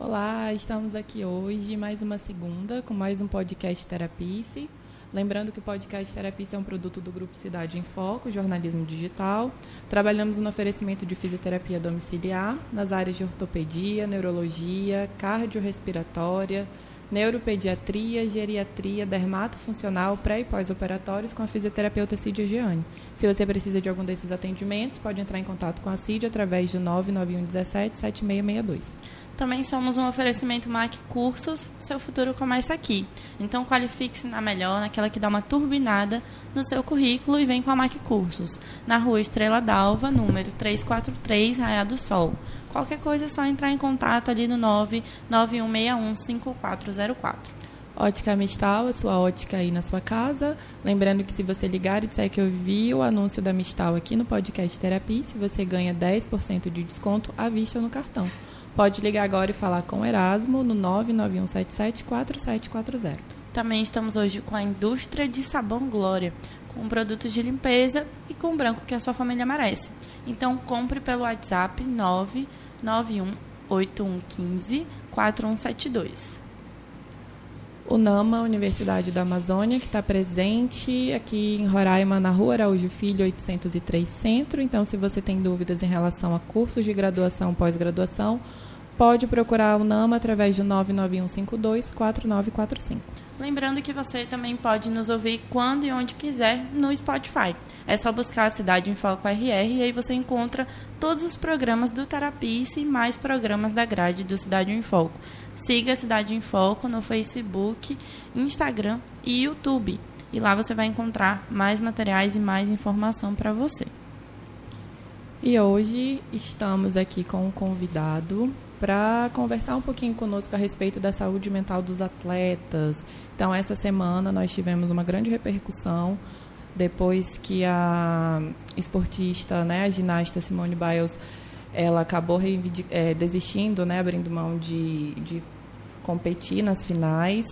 Olá, estamos aqui hoje, mais uma segunda, com mais um podcast Terapice. Lembrando que o podcast Terapice é um produto do Grupo Cidade em Foco, jornalismo digital. Trabalhamos no oferecimento de fisioterapia domiciliar nas áreas de ortopedia, neurologia, cardiorrespiratória, neuropediatria, geriatria, dermatofuncional, pré e pós-operatórios com a fisioterapeuta Cídia Gianni. Se você precisa de algum desses atendimentos, pode entrar em contato com a Cídia através do 991 17 7662. Também somos um oferecimento MAC Cursos, seu futuro começa aqui. Então qualifique-se na melhor, naquela que dá uma turbinada no seu currículo e vem com a MAC Cursos, na rua Estrela d'Alva, número 343, Raia do Sol. Qualquer coisa é só entrar em contato ali no 991615404. Ótica Mistal, a sua ótica aí na sua casa. Lembrando que se você ligar e disser que eu vi o anúncio da Mistal aqui no podcast Terapia, se você ganha 10% de desconto à vista no cartão. Pode ligar agora e falar com o Erasmo no 991774740. Também estamos hoje com a indústria de sabão Glória, com produtos de limpeza e com o branco que a sua família merece. Então compre pelo WhatsApp 99181154172. O NAMA, Universidade da Amazônia, que está presente aqui em Roraima, na Rua Araújo Filho, 803 Centro. Então, se você tem dúvidas em relação a cursos de graduação, pós-graduação, pode procurar o NAMA através de 991524945. Lembrando que você também pode nos ouvir quando e onde quiser no Spotify. É só buscar a Cidade em Foco RR e aí você encontra todos os programas do Terapice e mais programas da grade do Cidade em Foco. Siga a Cidade em Foco no Facebook, Instagram e YouTube. E lá você vai encontrar mais materiais e mais informação para você. E hoje estamos aqui com um convidado para conversar um pouquinho conosco a respeito da saúde mental dos atletas. Então, essa semana nós tivemos uma grande repercussão depois que a esportista, né, a ginasta Simone Biles, ela acabou é, desistindo, né, abrindo mão de, de competir nas finais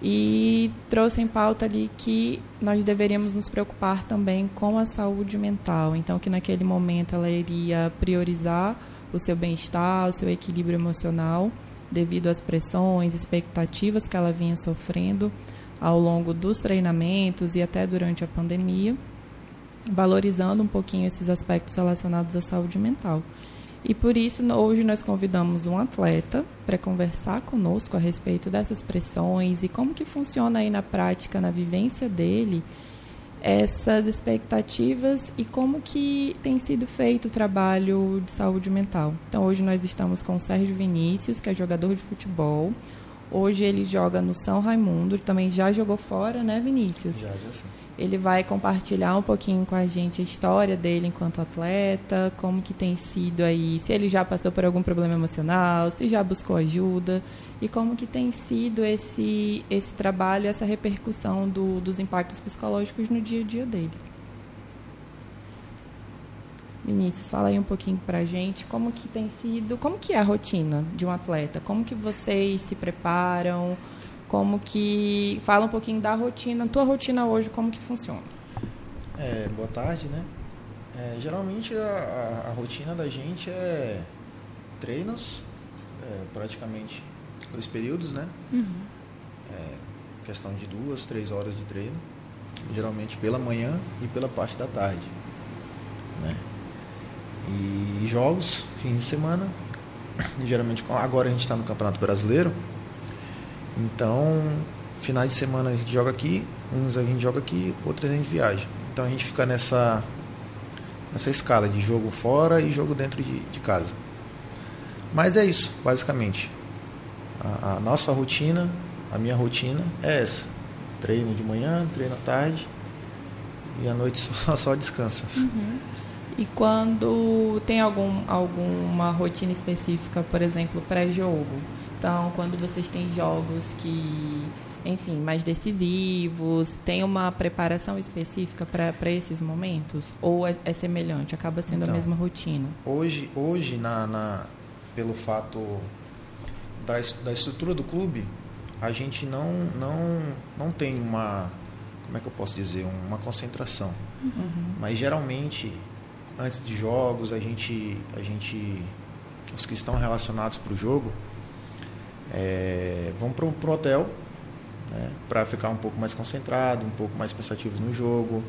e trouxe em pauta ali que nós deveríamos nos preocupar também com a saúde mental. Então, que naquele momento ela iria priorizar o seu bem-estar, o seu equilíbrio emocional, devido às pressões, expectativas que ela vinha sofrendo ao longo dos treinamentos e até durante a pandemia, valorizando um pouquinho esses aspectos relacionados à saúde mental. E por isso, hoje nós convidamos um atleta para conversar conosco a respeito dessas pressões e como que funciona aí na prática, na vivência dele, essas expectativas e como que tem sido feito o trabalho de saúde mental. Então hoje nós estamos com o Sérgio Vinícius, que é jogador de futebol. Hoje ele joga no São Raimundo, também já jogou fora, né, Vinícius? Já, já sim. Ele vai compartilhar um pouquinho com a gente a história dele enquanto atleta, como que tem sido aí, se ele já passou por algum problema emocional, se já buscou ajuda e como que tem sido esse, esse trabalho, essa repercussão do, dos impactos psicológicos no dia a dia dele. Vinícius, fala aí um pouquinho pra gente como que tem sido, como que é a rotina de um atleta, como que vocês se preparam, como que fala um pouquinho da rotina, tua rotina hoje, como que funciona? É, boa tarde, né? É, geralmente a, a, a, rotina da gente é treinos, é, praticamente dois períodos, né? Uhum. É, questão de duas, três horas de treino, geralmente pela manhã e pela parte da tarde, né? E jogos, fim de semana, geralmente agora a gente está no Campeonato Brasileiro, então finais de semana a gente joga aqui, uns a gente joga aqui, outros a gente viaja. Então a gente fica nessa nessa escala de jogo fora e jogo dentro de, de casa. Mas é isso, basicamente. A, a, nossa rotina, a minha rotina é essa: treino de manhã, treino à tarde e à noite só, só descansa. Uhum. E quando tem algum, alguma rotina específica, por exemplo, pré-jogo? Então, quando vocês têm jogos que, enfim, mais decisivos, tem uma preparação específica para esses momentos? Ou é, é semelhante, acaba sendo então, a mesma rotina? Hoje, hoje na, na, pelo fato da, da estrutura do clube, a gente não, não, não tem uma, como é que eu posso dizer, uma concentração. Uhum. Mas geralmente, antes de jogos, a gente, a gente os que estão relacionados para o jogo, é, vão para o hotel né, para ficar um pouco mais concentrado, um pouco mais pensativos no jogo,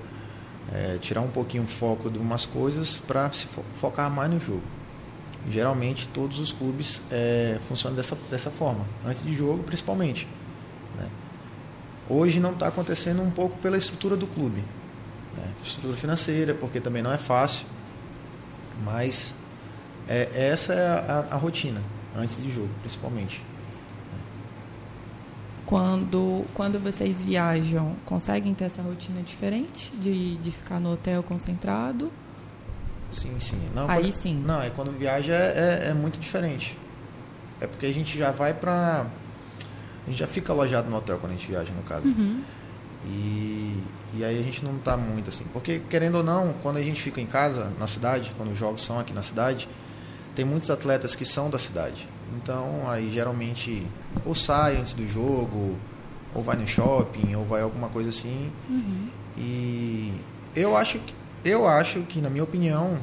é, tirar um pouquinho o foco de umas coisas para se fo focar mais no jogo. Geralmente todos os clubes é, funcionam dessa, dessa forma, antes de jogo principalmente. Né. Hoje não está acontecendo um pouco pela estrutura do clube, né, estrutura financeira, porque também não é fácil, mas é, essa é a, a, a rotina antes de jogo, principalmente. Quando, quando vocês viajam, conseguem ter essa rotina diferente de, de ficar no hotel concentrado? Sim, sim. Não, Aí quando, sim. Não, é quando viaja é, é, é muito diferente. É porque a gente já vai pra. A gente já fica alojado no hotel quando a gente viaja, no caso. Uhum. E, e aí a gente não tá muito assim. Porque, querendo ou não, quando a gente fica em casa, na cidade, quando os jogos são aqui na cidade, tem muitos atletas que são da cidade. Então, aí geralmente ou sai antes do jogo, ou vai no shopping, ou vai alguma coisa assim. Uhum. E eu acho que, eu acho que, na minha opinião,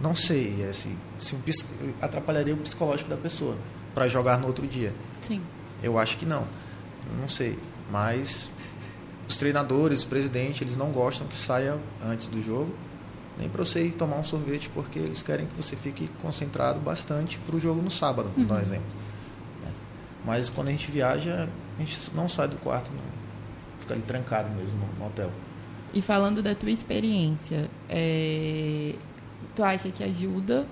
não sei, é, se, se atrapalharia o psicológico da pessoa para jogar no outro dia. Sim. Eu acho que não. Não sei. Mas os treinadores, o presidente, eles não gostam que saia antes do jogo nem para você ir tomar um sorvete, porque eles querem que você fique concentrado bastante para o jogo no sábado, uhum. dar um exemplo. É. Mas quando a gente viaja, a gente não sai do quarto, não. fica ali trancado mesmo no, no hotel. E falando da tua experiência, é... tu acha que ajuda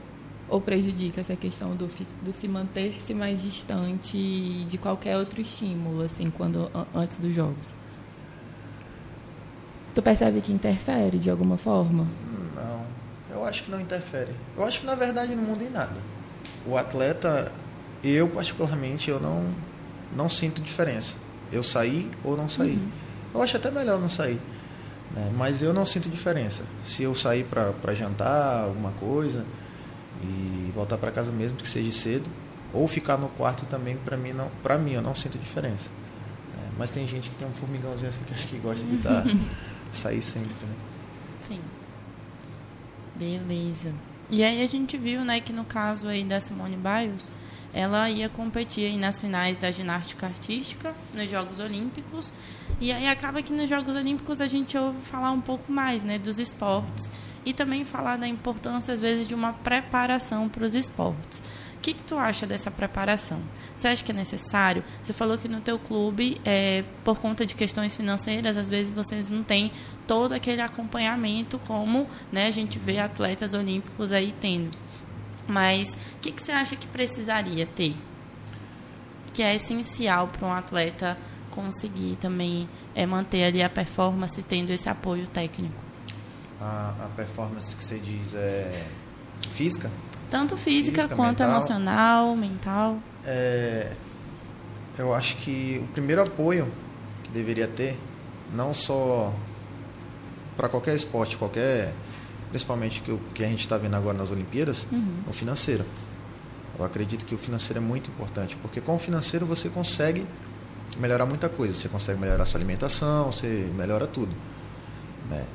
ou prejudica essa questão do, do se manter-se mais distante de qualquer outro estímulo, assim, quando antes dos jogos? Tu percebe que interfere de alguma forma? Não, eu acho que não interfere. Eu acho que na verdade não muda em nada. O atleta, eu particularmente, eu não, não sinto diferença. Eu sair ou não sair. Uhum. Eu acho até melhor não sair. Né? Mas eu não sinto diferença. Se eu sair para jantar, alguma coisa, e voltar para casa mesmo que seja cedo, ou ficar no quarto também, para mim, não, pra mim eu não sinto diferença. Né? Mas tem gente que tem um formigãozinho assim que acho que gosta de estar. Tá, sair sempre, né? Sim. Beleza. E aí a gente viu, né, que no caso aí da Simone Biles, ela ia competir nas finais da ginástica artística, nos Jogos Olímpicos. E aí acaba que nos Jogos Olímpicos a gente ouve falar um pouco mais, né, dos esportes e também falar da importância às vezes de uma preparação para os esportes. O que, que tu acha dessa preparação? Você acha que é necessário? Você falou que no teu clube, é, por conta de questões financeiras, às vezes vocês não têm todo aquele acompanhamento como né, a gente vê atletas olímpicos aí tendo. Mas o que, que você acha que precisaria ter? Que é essencial para um atleta conseguir também é, manter ali a performance tendo esse apoio técnico? A, a performance que você diz é física? Tanto física, física quanto mental, emocional, mental. É, eu acho que o primeiro apoio que deveria ter, não só para qualquer esporte, qualquer, principalmente que, o, que a gente está vendo agora nas Olimpíadas, uhum. o financeiro. Eu acredito que o financeiro é muito importante, porque com o financeiro você consegue melhorar muita coisa. Você consegue melhorar a sua alimentação, você melhora tudo. Né?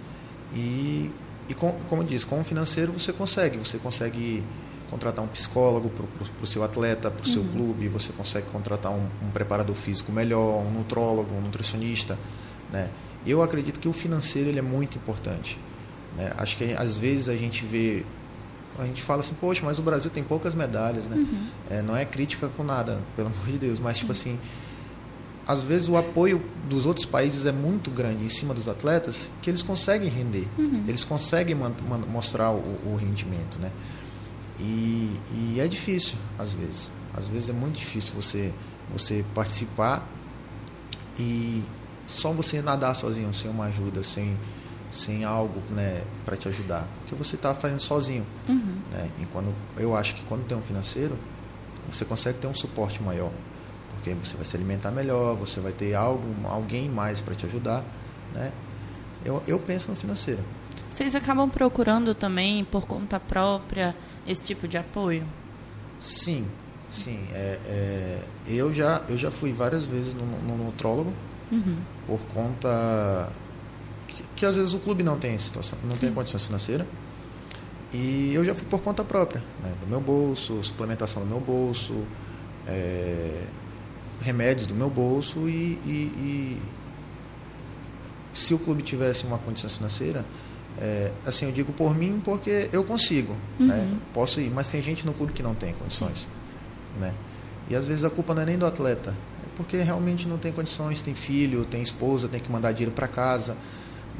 E, e com, como disse, com o financeiro você consegue. Você consegue contratar um psicólogo para o seu atleta, para o seu uhum. clube, você consegue contratar um, um, preparador físico melhor, um nutrólogo, um nutricionista. Né? Eu acredito que o financeiro ele é muito importante. Né? Acho que às vezes a gente vê, a gente fala assim, poxa, mas o Brasil tem poucas medalhas, né? Uhum. É, não é crítica com nada, pelo amor de Deus, mas tipo assim, às vezes o apoio dos outros países é muito grande em cima dos atletas que eles conseguem render, uhum. eles conseguem mostrar o, o rendimento, né? E, e é difícil, às vezes. Às vezes é muito difícil você, você participar e só você nadar sozinho, sem uma ajuda, sem, sem algo né, para te ajudar. Porque você está fazendo sozinho. Uhum. Né? E quando, eu acho que quando tem um financeiro, você consegue ter um suporte maior. Porque você vai se alimentar melhor, você vai ter algo, alguém mais para te ajudar. Né? Eu, eu penso no financeiro. Vocês acabam procurando também, por conta própria, esse tipo de apoio? Sim, Sim, é, é, eu, já, eu já fui várias vezes no, no, nutrólogo Uhum. por conta que, que às vezes o clube não tem situação, não tem condições financeiras. E eu já fui por conta própria, né? do meu bolso, suplementação do meu bolso, é, remédios do meu bolso e, e- e se o clube tivesse uma condição financeira, é, assim eu digo por mim porque eu consigo, né? posso ir, mas tem gente no clube que não tem condições, né? E às vezes a culpa não é nem do atleta, é porque realmente não tem condições, tem filho, tem esposa, tem que mandar dinheiro para casa,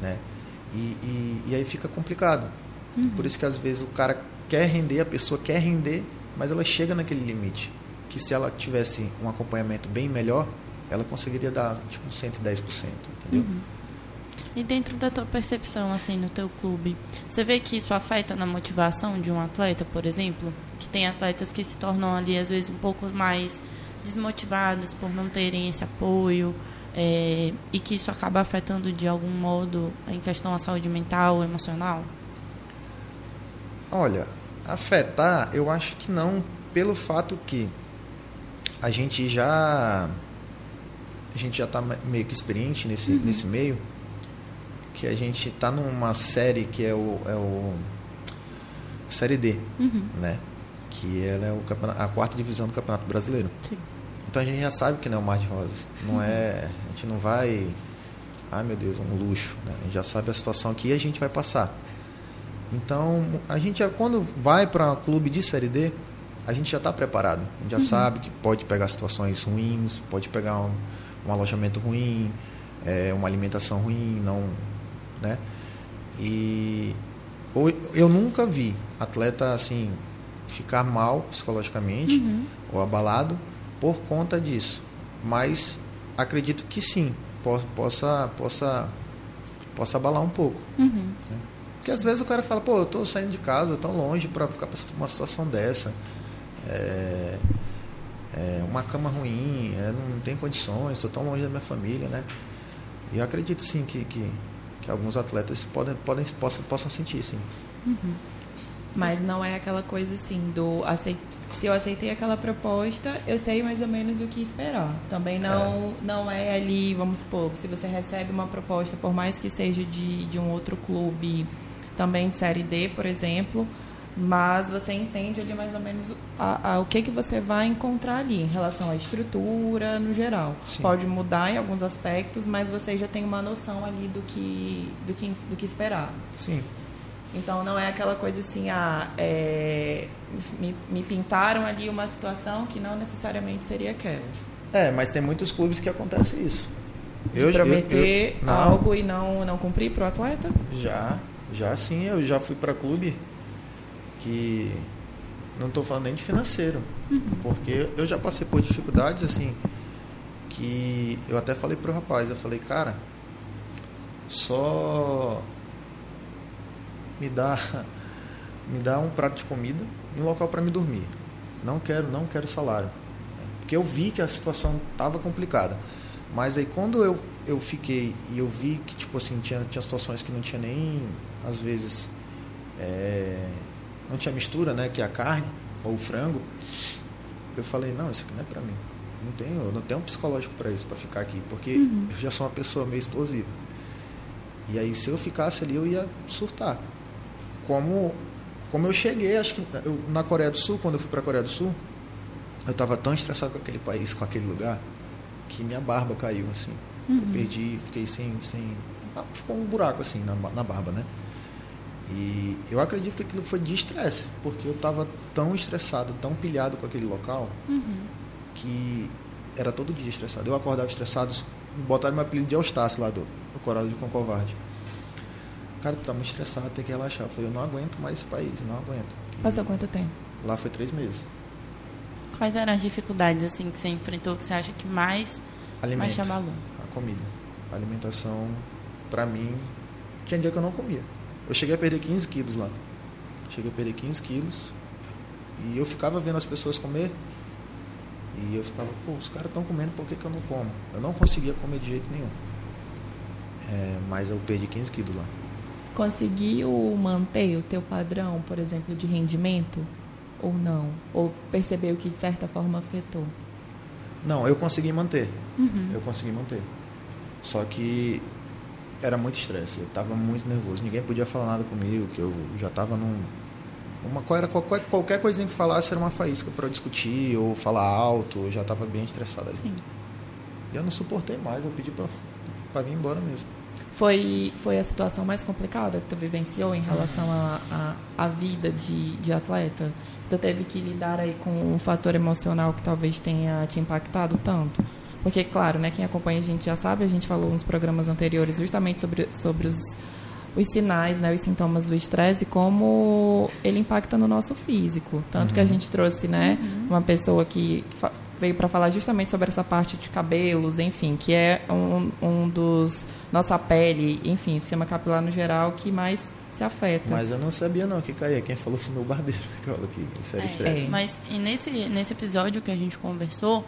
né? E, e, e aí fica complicado. Por isso que às vezes o cara quer render, a pessoa quer render, mas ela chega naquele limite. Que se ela tivesse um acompanhamento bem melhor, ela conseguiria dar tipo 110%, entendeu? E dentro da tua percepção, assim, no teu clube, você vê que isso afeta na motivação de um atleta, por exemplo? Que tem atletas que se tornam ali, às vezes, um pouco mais desmotivados por não terem esse apoio é, e que isso acaba afetando de algum modo em questão à saúde mental, emocional? Olha, afetar, eu acho que não, pelo fato que a gente já a gente já está meio que experiente nesse, nesse meio, que a gente está numa série que é o, é o série D, né? Que ela é o a quarta divisão do Campeonato Brasileiro. Sim. Então a gente já sabe que não é um mar de rosas. Não é. A gente não vai. Ai meu Deus, um luxo. Né? A gente já sabe a situação que a gente vai passar. Então, a gente já, quando vai para um clube de Série D, a gente já está preparado. A gente já sabe que pode pegar situações ruins, pode pegar um, um alojamento ruim, é, uma alimentação ruim, não, né? E ou- eu nunca vi atleta assim ficar mal psicologicamente ou abalado por conta disso. Mas acredito que sim, po- possa possa possa abalar um pouco. Uhum. Porque às vezes o cara fala, pô, eu tô saindo de casa tão longe para ficar pra uma situação dessa. É, é uma cama ruim, é, não tem condições, estou tão longe da minha família, né? E eu acredito sim que, que, que alguns atletas podem, podem, possam, possam sentir, sim. Mas não é aquela coisa assim do acei- se eu aceitei aquela proposta, eu sei mais ou menos o que esperar. Também não não é ali, vamos supor, se você recebe uma proposta, por mais que seja de, de um outro clube, também de série D, por exemplo, mas você entende ali mais ou menos a- a- o que que você vai encontrar ali em relação à estrutura no geral. Sim. Pode mudar em alguns aspectos, mas você já tem uma noção ali do que do que, do que esperar. Sim. Então não é aquela coisa assim, ah, é, me, me pintaram ali uma situação que não necessariamente seria aquela. É, mas tem muitos clubes que acontece isso. De prometer não, algo e não, não cumprir para o atleta? Já, já sim, eu já fui para clube que não estou falando nem de financeiro, porque eu já passei por dificuldades assim que eu até falei pro rapaz, eu falei, cara, só me dá me dá um prato de comida e um local para me dormir. Não quero, não quero salário. Porque eu vi que a situação estava complicada. Mas aí quando eu, eu fiquei e eu vi que tipo assim tinha, tinha situações que não tinha nem às vezes é, não tinha mistura, né, que é a carne ou o frango, eu falei não isso aqui não é para mim. Não tenho, eu não tenho um psicológico para isso, para ficar aqui, porque eu já sou uma pessoa meio explosiva. E aí se eu ficasse ali eu ia surtar. Como como eu cheguei, acho que eu, na Coreia do Sul, quando eu fui para a Coreia do Sul, eu estava tão estressado com aquele país, com aquele lugar, que minha barba caiu assim. Eu perdi, fiquei sem sem ah, ficou um buraco assim na, na barba, né? E eu acredito que aquilo foi de estresse, porque eu estava tão estressado, tão pilhado com aquele local, que era todo dia estressado. Eu acordava estressado, botaram meu apelido de Eustácio lá do, do Coral de Concovarde. Cara, tu tá muito estressado, tem que relaxar. Eu falei, eu não aguento mais esse país, não aguento. Passou quanto tempo? Lá foi três meses. Quais eram as dificuldades assim que você enfrentou que você acha que mais Alimento, mais abalou? a comida. A alimentação, pra mim, tinha dia que eu não comia. Eu cheguei a perder 15 quilos lá. Cheguei a perder 15 quilos. E eu ficava vendo as pessoas comer. E eu ficava, pô, os caras estão comendo, por que, que eu não como? Eu não conseguia comer de jeito nenhum. É, mas eu perdi 15 quilos lá. Conseguiu manter o teu padrão, por exemplo, de rendimento? ou não? Ou percebeu que de certa forma afetou? Não, eu consegui manter. Uhum. Eu consegui manter. Só que era muito estresse. Eu estava muito nervoso. Ninguém podia falar nada comigo, que eu já estava num. Uma, era qualquer, qualquer coisinha que falasse era uma faísca para discutir ou falar alto. Eu já estava bem estressado ali. Sim. E eu não suportei mais. Eu pedi para vir embora mesmo. Foi, foi a situação mais complicada que tu vivenciou em relação à a, a, a, vida de, de atleta? Tu teve que lidar aí com um fator emocional que talvez tenha te impactado tanto? Porque, claro, né, quem acompanha a gente já sabe, a gente falou nos programas anteriores justamente sobre, sobre os, os sinais, né, os sintomas do estresse e como ele impacta no nosso físico. Tanto uhum. que a uhum. gente trouxe né, uhum. uma pessoa que, que veio para falar justamente sobre essa parte de cabelos, enfim, que é um, um dos nossa pele, enfim, sistema capilar no geral que mais se afeta. Mas eu não sabia não que caía. Quem falou foi meu barbeiro que falou que isso era é, estresse. É. Mas e nesse, nesse episódio que a gente conversou,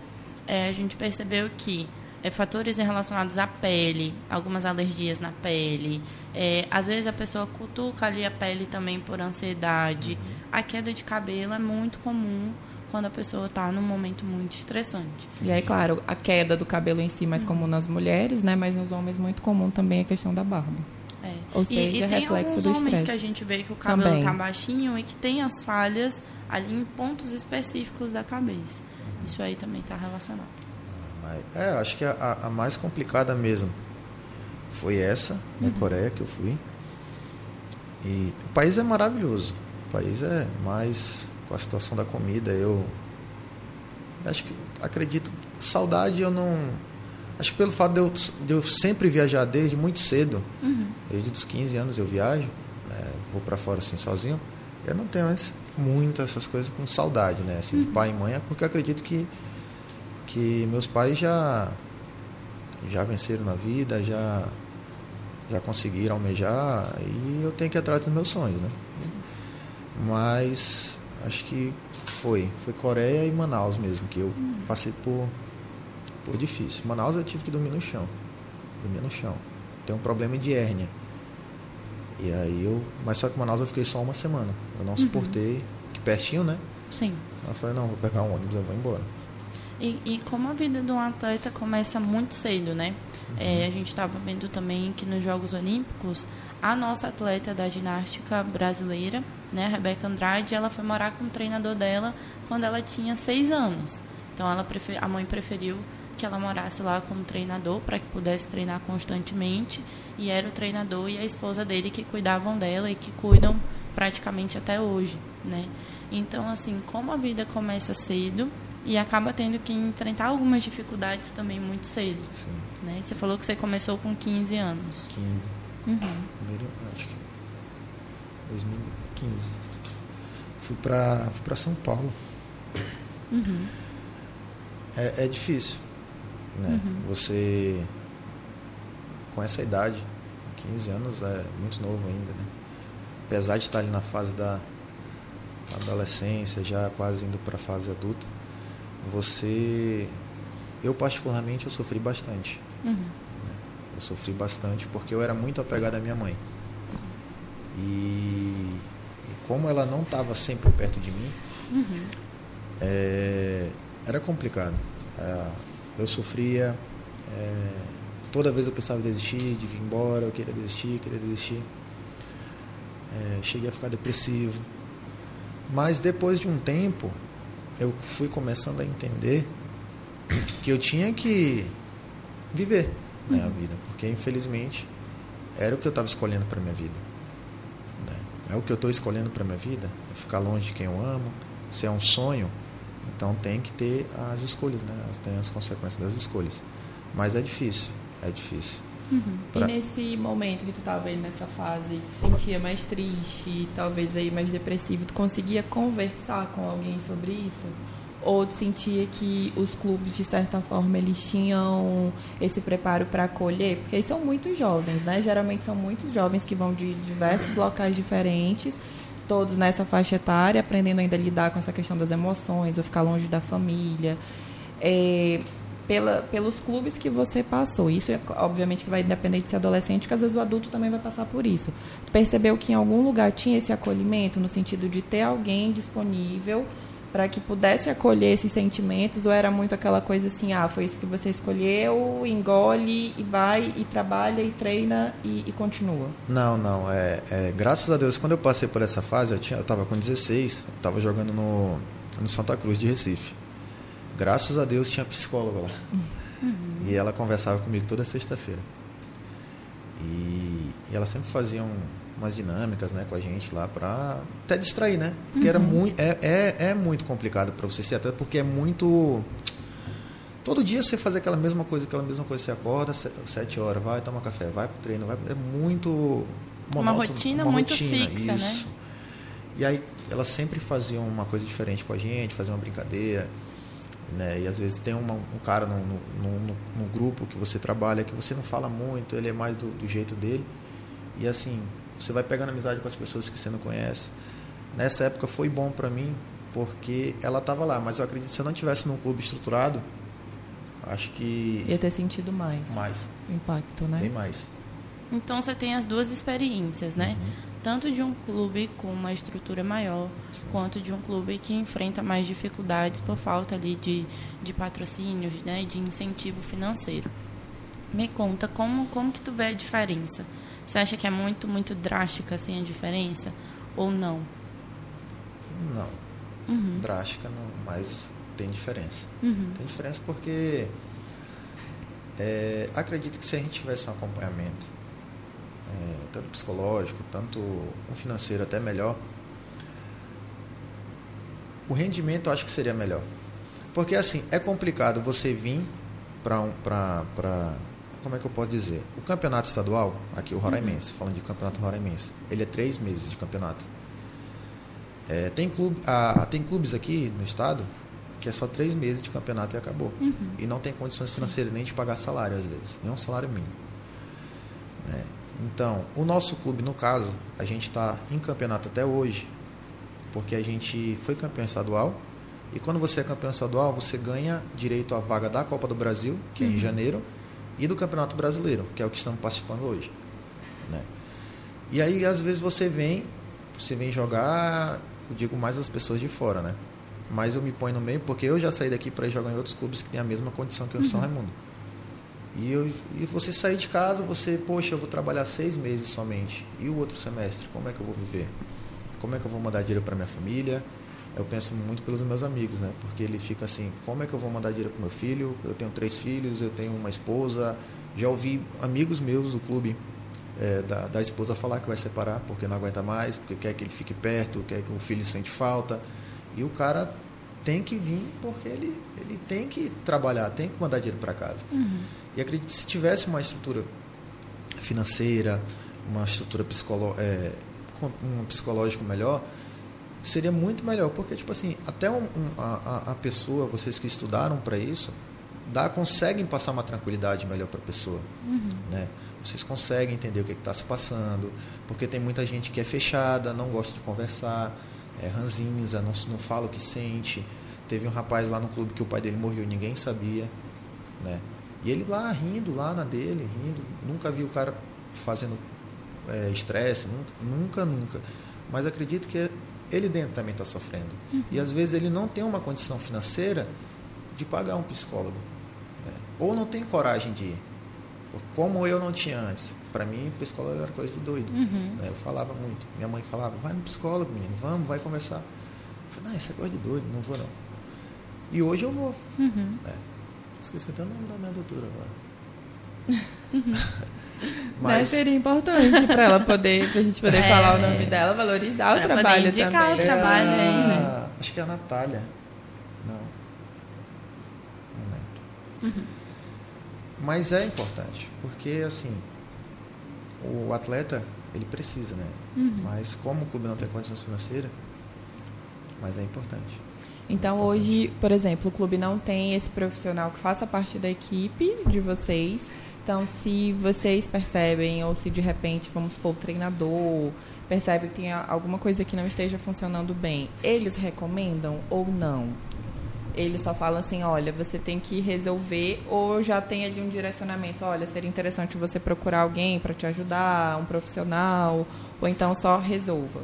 é, a gente percebeu que é, fatores relacionados à pele, algumas alergias na pele, é, às vezes a pessoa cutuca ali a pele também por ansiedade. Uhum. A queda de cabelo é muito comum quando a pessoa está num momento muito estressante. E aí, claro, a queda do cabelo em si mais comum nas mulheres, né? Mas nos homens muito comum também a questão da barba. É. Ou seja, e, e tem reflexo do estresse. que a gente vê que o cabelo está baixinho e que tem as falhas ali em pontos específicos da cabeça. Isso aí também está relacionado. É, acho que a, a, mais complicada mesmo foi essa, na uhum. Coreia, que eu fui. E o país é maravilhoso. O país é mais com a situação da comida, eu acho que acredito, saudade eu não acho que pelo fato de eu, de eu sempre viajar desde muito cedo, uhum. desde os 15 anos eu viajo, né, vou para fora assim sozinho, eu não tenho mais muito essas coisas com saudade, né, assim, uhum. de pai e mãe, é porque eu acredito que que meus pais já já venceram na vida, já já conseguiram almejar e eu tenho que ir atrás dos meus sonhos, né? Sim. Mas acho que foi. Foi Coreia e Manaus mesmo, que eu passei por, por difícil. Manaus eu tive que dormir no chão. Dormir no chão. Tem um problema de hérnia. E aí eu. Mas só que Manaus eu fiquei só uma semana. Eu não uhum. suportei. Que pertinho, né? Sim. Eu falei, não, vou pegar um ônibus, eu vou embora. E, e como a vida de um atleta começa muito cedo, né? Uhum. É, a gente estava vendo também que nos Jogos Olímpicos a nossa atleta da ginástica brasileira, né, a Rebeca Andrade, ela foi morar com o treinador dela quando ela tinha seis anos. Então ela prefer... a mãe preferiu que ela morasse lá como treinador para que pudesse treinar constantemente e era o treinador e a esposa dele que cuidavam dela e que cuidam praticamente até hoje, né? Então assim, como a vida começa cedo e acaba tendo que enfrentar algumas dificuldades também muito cedo, Sim. né? Você falou que você começou com 15 anos. 15. Uhum. Primeiro, acho que 2015. Fui para fui para São Paulo. Uhum. É, é, difícil, né? Uhum. Você com essa idade, 15 anos é muito novo ainda, né? Apesar de estar ali na fase da adolescência, já quase indo para a fase adulta, você eu particularmente eu sofri bastante. Uhum. Eu sofri bastante porque eu era muito apegado à minha mãe. E, e como ela não estava sempre perto de mim, uhum. é, era complicado. É, eu sofria. É, toda vez eu pensava em desistir, de vir embora, eu queria desistir, queria desistir. É, cheguei a ficar depressivo. Mas depois de um tempo, eu fui começando a entender que eu tinha que viver né, a vida, porque infelizmente era o que eu estava escolhendo para minha vida. Né? É o que eu estou escolhendo para minha vida, é ficar longe de quem eu amo, se é um sonho, então tem que ter as escolhas, né? Tem as consequências das escolhas. Mas é difícil, é difícil. Uhum. Pra... E nesse momento que tu estava aí nessa fase, que sentia mais triste, talvez aí mais depressivo, tu conseguia conversar com alguém sobre isso? Ou sentia que os clubes de certa forma eles tinham esse preparo para acolher porque eles são muito jovens né geralmente são muitos jovens que vão de diversos locais diferentes todos nessa faixa etária aprendendo ainda a lidar com essa questão das emoções ou ficar longe da família é, pela, pelos clubes que você passou. Isso, é, obviamente, que vai depender de ser adolescente, porque às vezes o adulto também vai passar por isso. Percebeu que em algum lugar tinha esse acolhimento, no sentido de ter alguém disponível para que pudesse acolher esses sentimentos, ou era muito aquela coisa assim, ah, foi isso que você escolheu, engole e vai e trabalha e treina e, e continua? Não, não. É, é, graças a Deus, quando eu passei por essa fase, eu, tinha, eu tava com 16, eu tava jogando no, no Santa Cruz de Recife. Graças a Deus tinha psicóloga lá. Uhum. E ela conversava comigo toda sexta-feira. E, e ela sempre fazia um, umas dinâmicas né, com a gente lá para até distrair, né? Porque uhum. era muito, é, é, é muito complicado para você ser até porque é muito. Todo dia você fazer aquela mesma coisa, aquela mesma coisa, você acorda, sete horas, vai tomar café, vai pro treino, vai, é muito monótono, uma rotina uma muito rotina, fixa, né? isso. né? E aí ela sempre fazia uma coisa diferente com a gente, fazia uma brincadeira. Né? E às vezes tem uma, um cara no, no, no, no, grupo que você trabalha que você não fala muito, ele é mais do, do, jeito dele. E assim, você vai pegando amizade com as pessoas que você não conhece. Nessa época foi bom para mim porque ela estava lá, mas eu acredito que se eu não tivesse num clube estruturado, acho que ia ter sentido mais. Mais. Impacto, né? Bem mais. Então você tem as duas experiências, né? Uhum tanto de um clube com uma estrutura maior, Sim. quanto de um clube que enfrenta mais dificuldades por falta ali de, de patrocínios, né, de incentivo financeiro. Me conta como como que tu vê a diferença? Você acha que é muito muito drástica assim a diferença ou não? Não. Uhum. Drástica não, mas tem diferença. Uhum. Tem diferença porque é, acredito que se a gente tivesse um acompanhamento é, tanto psicológico, tanto um financeiro até melhor, o rendimento eu acho que seria melhor. Porque assim, é complicado você vir para um, como é que eu posso dizer? O campeonato estadual, aqui o Roraimense, uhum. falando de campeonato Roraimense, ele é três meses de campeonato. É, tem, clube, tem clubes aqui no estado que é só três meses de campeonato e acabou. Uhum. E não tem condições financeiras nem de pagar salário às vezes, nem um salário mínimo. Né? Então, o nosso clube, no caso, a gente está em campeonato até hoje, porque a gente foi campeão estadual. E quando você é campeão estadual, você ganha direito à vaga da Copa do Brasil, que uhum. é em uhum. janeiro, e do Campeonato Brasileiro, que é o que estamos participando hoje. Né? E aí, às vezes, você vem, você vem jogar, eu digo mais as pessoas de fora, né? Mas eu me ponho no meio porque eu já saí daqui para jogar em outros clubes que têm a mesma condição que o uhum. São Raimundo. E, eu, e você sair de casa, você, poxa, eu vou trabalhar seis meses somente. E o outro semestre, como é que eu vou viver? Como é que eu vou mandar dinheiro para minha família? Eu penso muito pelos meus amigos, né? Porque ele fica assim, como é que eu vou mandar dinheiro para meu filho? Eu tenho três filhos, eu tenho uma esposa. Já ouvi amigos meus do clube é, da, da esposa falar que vai separar porque não aguenta mais, porque quer que ele fique perto, quer que o filho sente falta. E o cara tem que vir porque ele, ele tem que trabalhar, tem que mandar dinheiro para casa. Uhum. E acredito que se tivesse uma estrutura financeira, uma estrutura psicolo é, um psicológico melhor, seria muito melhor, porque tipo assim, até um, um, a, a pessoa, vocês que estudaram para isso, dá, conseguem passar uma tranquilidade melhor para a pessoa, uhum. né? Vocês conseguem entender o que está se passando, porque tem muita gente que é fechada, não gosta de conversar, é ranzinza, não, não fala o que sente. Teve um rapaz lá no clube que o pai dele morreu, ninguém sabia, né? E ele lá rindo, lá na dele, rindo. Nunca vi o cara fazendo é, estresse, é, nunca, nunca, nunca. Mas acredito que ele dentro também está sofrendo. Uhum. E às vezes ele não tem uma condição financeira de pagar um psicólogo. Né? Ou não tem coragem de ir. Como eu não tinha antes. Para mim, psicólogo era coisa de doido. Uhum. Né? Eu falava muito. Minha mãe falava, vai no psicólogo, menino, vamos, vai conversar. Eu falei, não, isso é coisa de doido, não vou não. E hoje eu vou. Uhum. Né? Esqueci até o nome da minha doutora agora. Mas né, seria importante para ela poder, pra gente poder é, falar o nome dela, valorizar o trabalho indicar também. o trabalho é, aí, né? Acho que é a Natália. Não. Não lembro. Uhum. Mas é importante, porque assim, o atleta, ele precisa, né? Uhum. Mas como o clube não tem condições financeiras, mas é importante. Então, hoje, por exemplo, o clube não tem esse profissional que faça parte da equipe de vocês. Então, se vocês percebem, ou se de repente, vamos supor, o treinador percebe que tem alguma coisa que não esteja funcionando bem, eles recomendam ou não? eles só falam assim, olha, você tem que resolver ou já tem ali um direcionamento, olha, seria interessante você procurar alguém para te ajudar, um profissional, ou então só resolva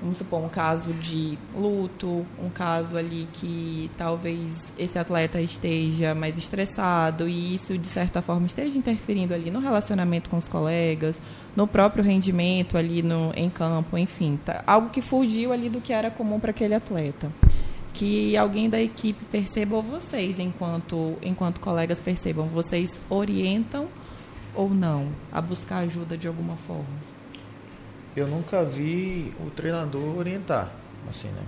vamos supor, um caso de luto, um caso ali que talvez esse atleta esteja mais estressado e isso, de certa forma, esteja interferindo ali no relacionamento com os colegas, no próprio rendimento ali no, em campo, enfim, tá, algo que fugiu ali do que era comum para aquele atleta. Que alguém da equipe perceba ou vocês, enquanto, enquanto colegas percebam, vocês orientam ou não a buscar ajuda de alguma forma? Eu nunca vi o treinador orientar, assim, né?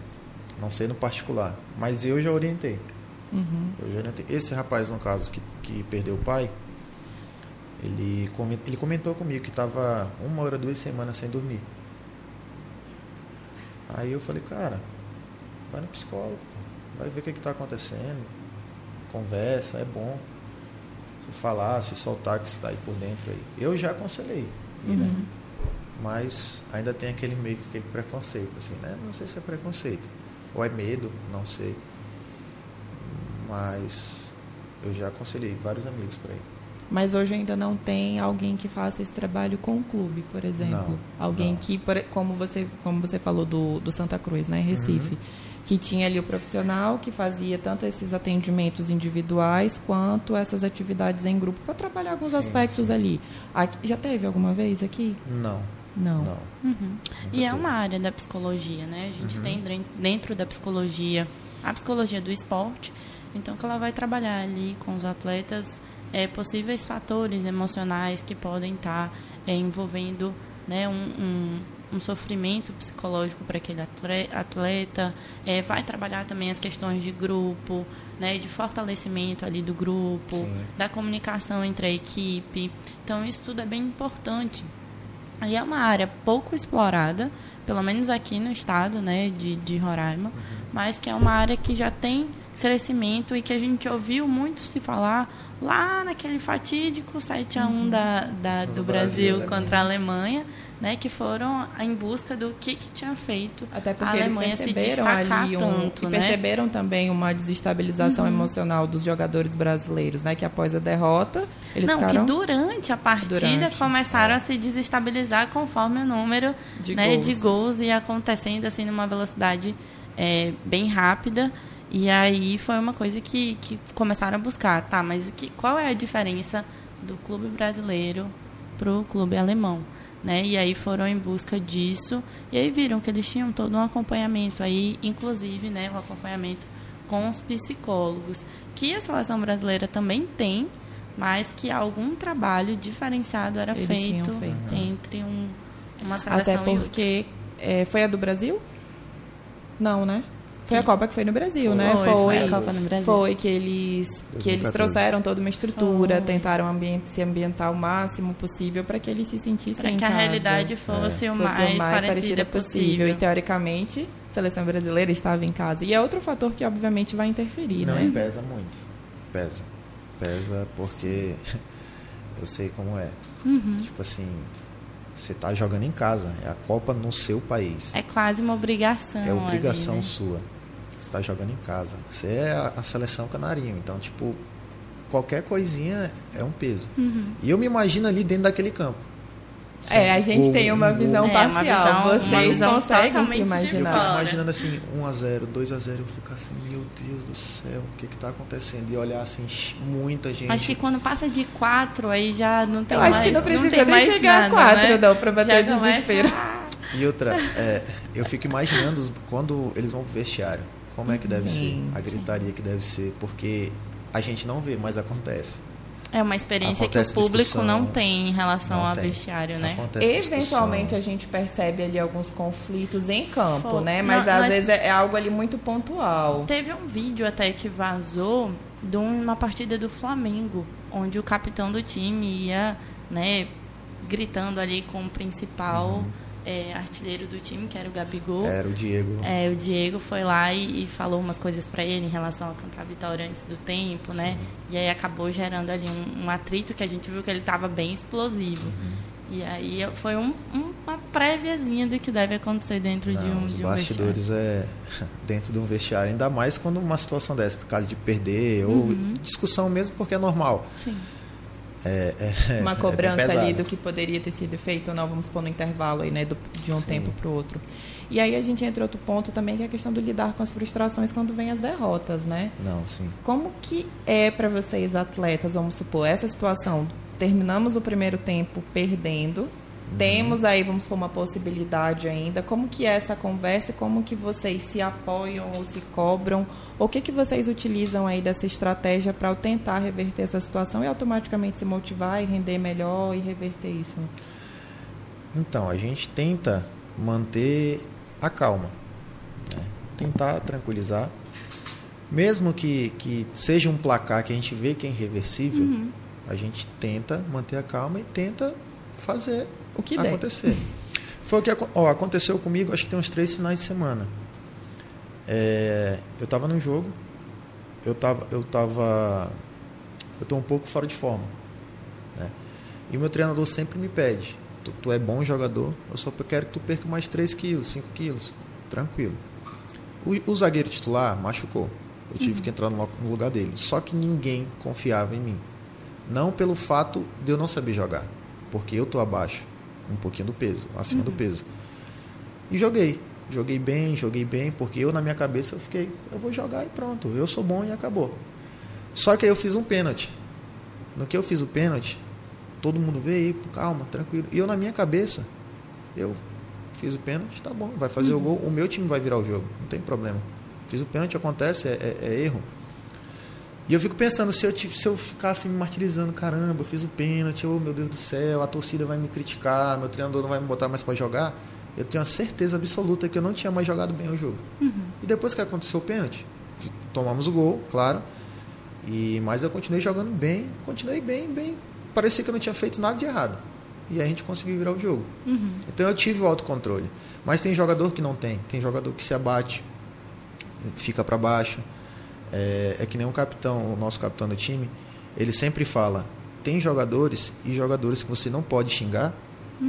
Não sei no particular, mas eu já orientei. Uhum. Eu já orientei. Esse rapaz, no caso, que, que perdeu o pai, ele, ele comentou comigo que estava uma hora, duas semanas sem dormir. Aí eu falei, cara, vai no psicólogo, vai ver o que está acontecendo, conversa, é bom. Se falar, se soltar que está aí por dentro aí. Eu já aconselhei, né? uhum. né? Mas ainda tem aquele meio que aquele preconceito, assim, né? Não sei se é preconceito ou é medo, não sei. Mas eu já aconselhei vários amigos para ir. Mas hoje ainda não tem alguém que faça esse trabalho com o clube, por exemplo. Não, alguém não. que, como você, como você falou do, do Santa Cruz, né, Recife, uhum. que tinha ali o profissional que fazia tanto esses atendimentos individuais quanto essas atividades em grupo para trabalhar alguns sim, aspectos sim. ali. Aqui, já teve alguma vez aqui? Não. Não. Não. Uhum. E é uma área da psicologia, né? A gente uhum. tem dentro da psicologia a psicologia do esporte, então que ela vai trabalhar ali com os atletas é, possíveis fatores emocionais que podem estar é, envolvendo né, um, um, um, sofrimento psicológico para aquele atleta, é, vai trabalhar também as questões de grupo, né, de fortalecimento ali do grupo, Sim. da comunicação entre a equipe. Então isso tudo é bem importante e é uma área pouco explorada, pelo menos aqui no estado né, de, de Roraima, uhum. mas que é uma área que já tem crescimento e que a gente ouviu muito se falar lá naquele fatídico 7 a 1 uhum. da, da, do Brasil, Brasil contra a Alemanha, né, que foram em busca do que, que tinha feito Até porque a Alemanha se destacar ali um, tanto, né? perceberam também uma desestabilização uhum. emocional dos jogadores brasileiros, né, que após a derrota eles Não, ficaram... que durante a partida durante, começaram é. a se desestabilizar conforme o número de, né, gols. de gols ia acontecendo assim numa velocidade é, bem rápida. E aí foi uma coisa que, que começaram a buscar, tá, mas o que, qual é a diferença do clube brasileiro para o clube alemão? Né? E aí foram em busca disso e aí viram que eles tinham todo um acompanhamento aí, inclusive, né, um acompanhamento com os psicólogos, que a seleção brasileira também tem, mas que algum trabalho diferenciado era feito, feito, entre um, uma seleção Até porque é, foi a do Brasil? Não, né? Foi a Copa que foi no Brasil, foi, né? Foi, foi, a Copa no Brasil. Foi que eles, que eles trouxeram toda uma estrutura, foi. tentaram ambiente, se ambientar o máximo possível para que eles se sentissem pra em que casa. a realidade fosse, é. o, mais fosse o mais parecida, parecida possível. possível. E teoricamente, a seleção brasileira estava em casa. E é outro fator que obviamente vai interferir, Não, né? Não, pesa muito. Pesa. Pesa porque eu sei como é. Uhum. Tipo assim, você está jogando em casa, é a Copa no seu país. É quase uma obrigação. É obrigação ali, né? sua. Você está jogando em casa. Você é a, a, seleção canarinho, então tipo qualquer coisinha é um peso. Uhum. E eu me imagino ali dentro daquele campo. É, a gente o, tem uma visão o, parcial. É, uma visão, Vocês uma visão conseguem se imaginar. Eu fico imaginando assim, 1x0, 2x0, eu fico assim, meu Deus do céu, o que que tá acontecendo? E olhar assim, muita gente. Acho que quando passa de 4, aí já não tem eu mais. Acho que não precisa não nem chegar nada, a 4, né? não, pra bater já desespero. E outra, é, eu fico imaginando quando eles vão pro vestiário, como é que deve sim, ser, a gritaria sim. que deve ser, porque a gente não vê, mas acontece. É uma experiência Acontece que o público não tem em relação ao vestiário, né? Acontece Eventualmente a gente percebe ali alguns conflitos em campo, né? Mas não, às mas vezes é algo ali muito pontual. Teve um vídeo até que vazou de uma partida do Flamengo, onde o capitão do time ia, né, gritando ali com o principal. Uhum é, artilheiro do time, que era o Gabigol. Era o Diego. É, o Diego foi lá e, e falou umas coisas para ele em relação a cantar vitória antes do tempo, né? Sim. né? E aí acabou gerando ali um, um, atrito que a gente viu que ele estava bem explosivo. Uhum. E aí foi um, um, uma préviazinha do que deve acontecer dentro Não, de um, os de um bastidores é dentro de um vestiário, ainda mais quando uma situação dessa, caso de perder ou Uhum. discussão mesmo, porque é normal. Sim. É, é- Uma é cobrança ali pesado. do que poderia ter sido feito ou não, vamos pôr no intervalo aí, né, do- de um tempo para o outro. E aí a gente entra em outro ponto também, que é a questão do lidar com as frustrações quando vem as derrotas, né? Não, sim. Como que é para vocês, atletas, vamos supor, essa situação? Terminamos o primeiro tempo perdendo, temos aí, vamos supor, uma possibilidade ainda. Como que é essa conversa? Como que vocês se apoiam ou se cobram? O que que vocês utilizam aí dessa estratégia para tentar reverter essa situação e automaticamente se motivar e render melhor e reverter isso? Então, a gente tenta manter a calma, né? tentar tranquilizar. Mesmo que, que seja um placar que a gente vê que é irreversível, a gente tenta manter a calma e tenta fazer O que der. acontecer. Foi o que ó, aconteceu comigo, acho que tem uns três finais de semana. É, eu tava num jogo, eu tava, eu tava, eu tô um pouco fora de forma, né? E o meu treinador sempre me pede, tu, tu é bom jogador, eu só quero que tu perca mais 3 quilos, 5 quilos, tranquilo. O, o zagueiro titular machucou, eu tive que entrar no, no lugar dele, só que ninguém confiava em mim. Não pelo fato de eu não saber jogar, porque eu tô abaixo, um pouquinho do peso, acima do peso. E joguei. Joguei bem, joguei bem, porque eu na minha cabeça eu fiquei, eu vou jogar e pronto, eu sou bom e acabou. Só que aí eu fiz um pênalti. No que eu fiz o pênalti, todo mundo veio, calma, tranquilo. E eu na minha cabeça, eu fiz o pênalti, tá bom, vai fazer o gol, o meu time vai virar o jogo, não tem problema. Fiz o pênalti, acontece, é, é- é erro. E eu fico pensando, se eu, se eu ficasse me martirizando, caramba, eu fiz o pênalti, oh meu Deus do céu, a torcida vai me criticar, meu treinador não vai me botar mais para jogar, eu tenho a certeza absoluta que eu não tinha mais jogado bem o jogo. E depois que aconteceu o pênalti, tomamos o gol, claro, e mas eu continuei jogando bem, continuei bem, bem. Parecia que eu não tinha feito nada de errado. E aí a gente conseguiu virar o jogo. Então eu tive o autocontrole. Mas tem jogador que não tem. Tem jogador que se abate, fica para baixo. É, é que nem um capitão, o nosso capitão do time, ele sempre fala: tem jogadores e jogadores que você não pode xingar,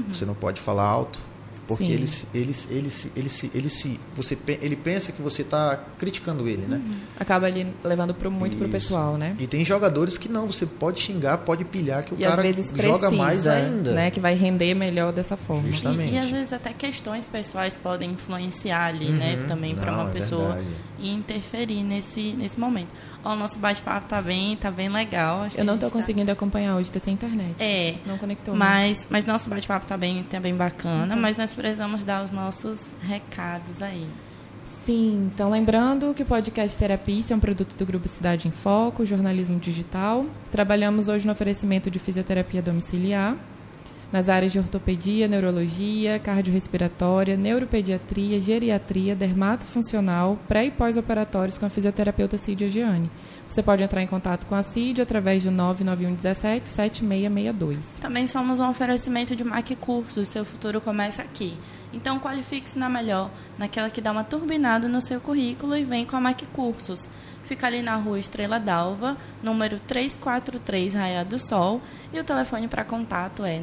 você não pode falar alto, porque Sim. ele, se- ele, se- ele, se- ele, se- ele, se, você, ele pensa que você está criticando ele, né? Acaba ali levando pro, muito pro Isso. pessoal, né? E tem jogadores que não, você pode xingar, pode pilhar, que o e às cara vezes joga precisa, mais ainda. né? Que vai render melhor dessa forma. Justamente. E, e às vezes até questões pessoais podem influenciar ali, né? Uhum. Também para uma é pessoa verdade. e interferir nesse, nesse momento. Ó, o nosso bate-papo tá bem, tá bem legal. Eu não tô tá- conseguindo acompanhar hoje, tô sem internet. É, Não conectou. mas, mas nosso bate-papo tá bem, tá bem bacana, Então. mas nós precisamos dar os nossos recados aí. Sim, então lembrando que o podcast Terapia é um produto do Grupo Cidade em Foco, jornalismo digital. Trabalhamos hoje no oferecimento de fisioterapia domiciliar, nas áreas de ortopedia, neurologia, cardiorrespiratória, neuropediatria, geriatria, dermatofuncional, pré e pós-operatórios com a fisioterapeuta Cídia Gianni. Você pode entrar em contato com a Cídia através do 99117 7662. Também somos um oferecimento de MAC Cursos, seu futuro começa aqui. Então qualifique-se na melhor, naquela que dá uma turbinada no seu currículo e vem com a MAC Cursos. Fica ali na rua Estrela d'Alva, número 343 Raia do Sol, e o telefone para contato é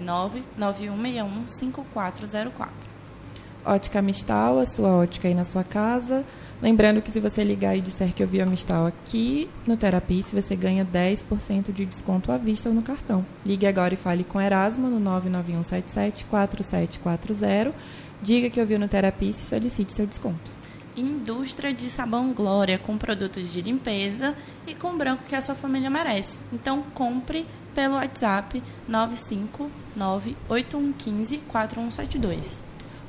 991615404. Ótica Mistal, a sua ótica aí na sua casa. Lembrando que se você ligar e disser que ouviu a Mistal aqui no Terapice, você ganha 10% de desconto à vista ou no cartão. Ligue agora e fale com Erasmo no 991774740. Diga que ouviu no Terapice e solicite seu desconto. Indústria de Sabão Glória, com produtos de limpeza e com branco que a sua família merece. Então compre pelo WhatsApp 95981154172.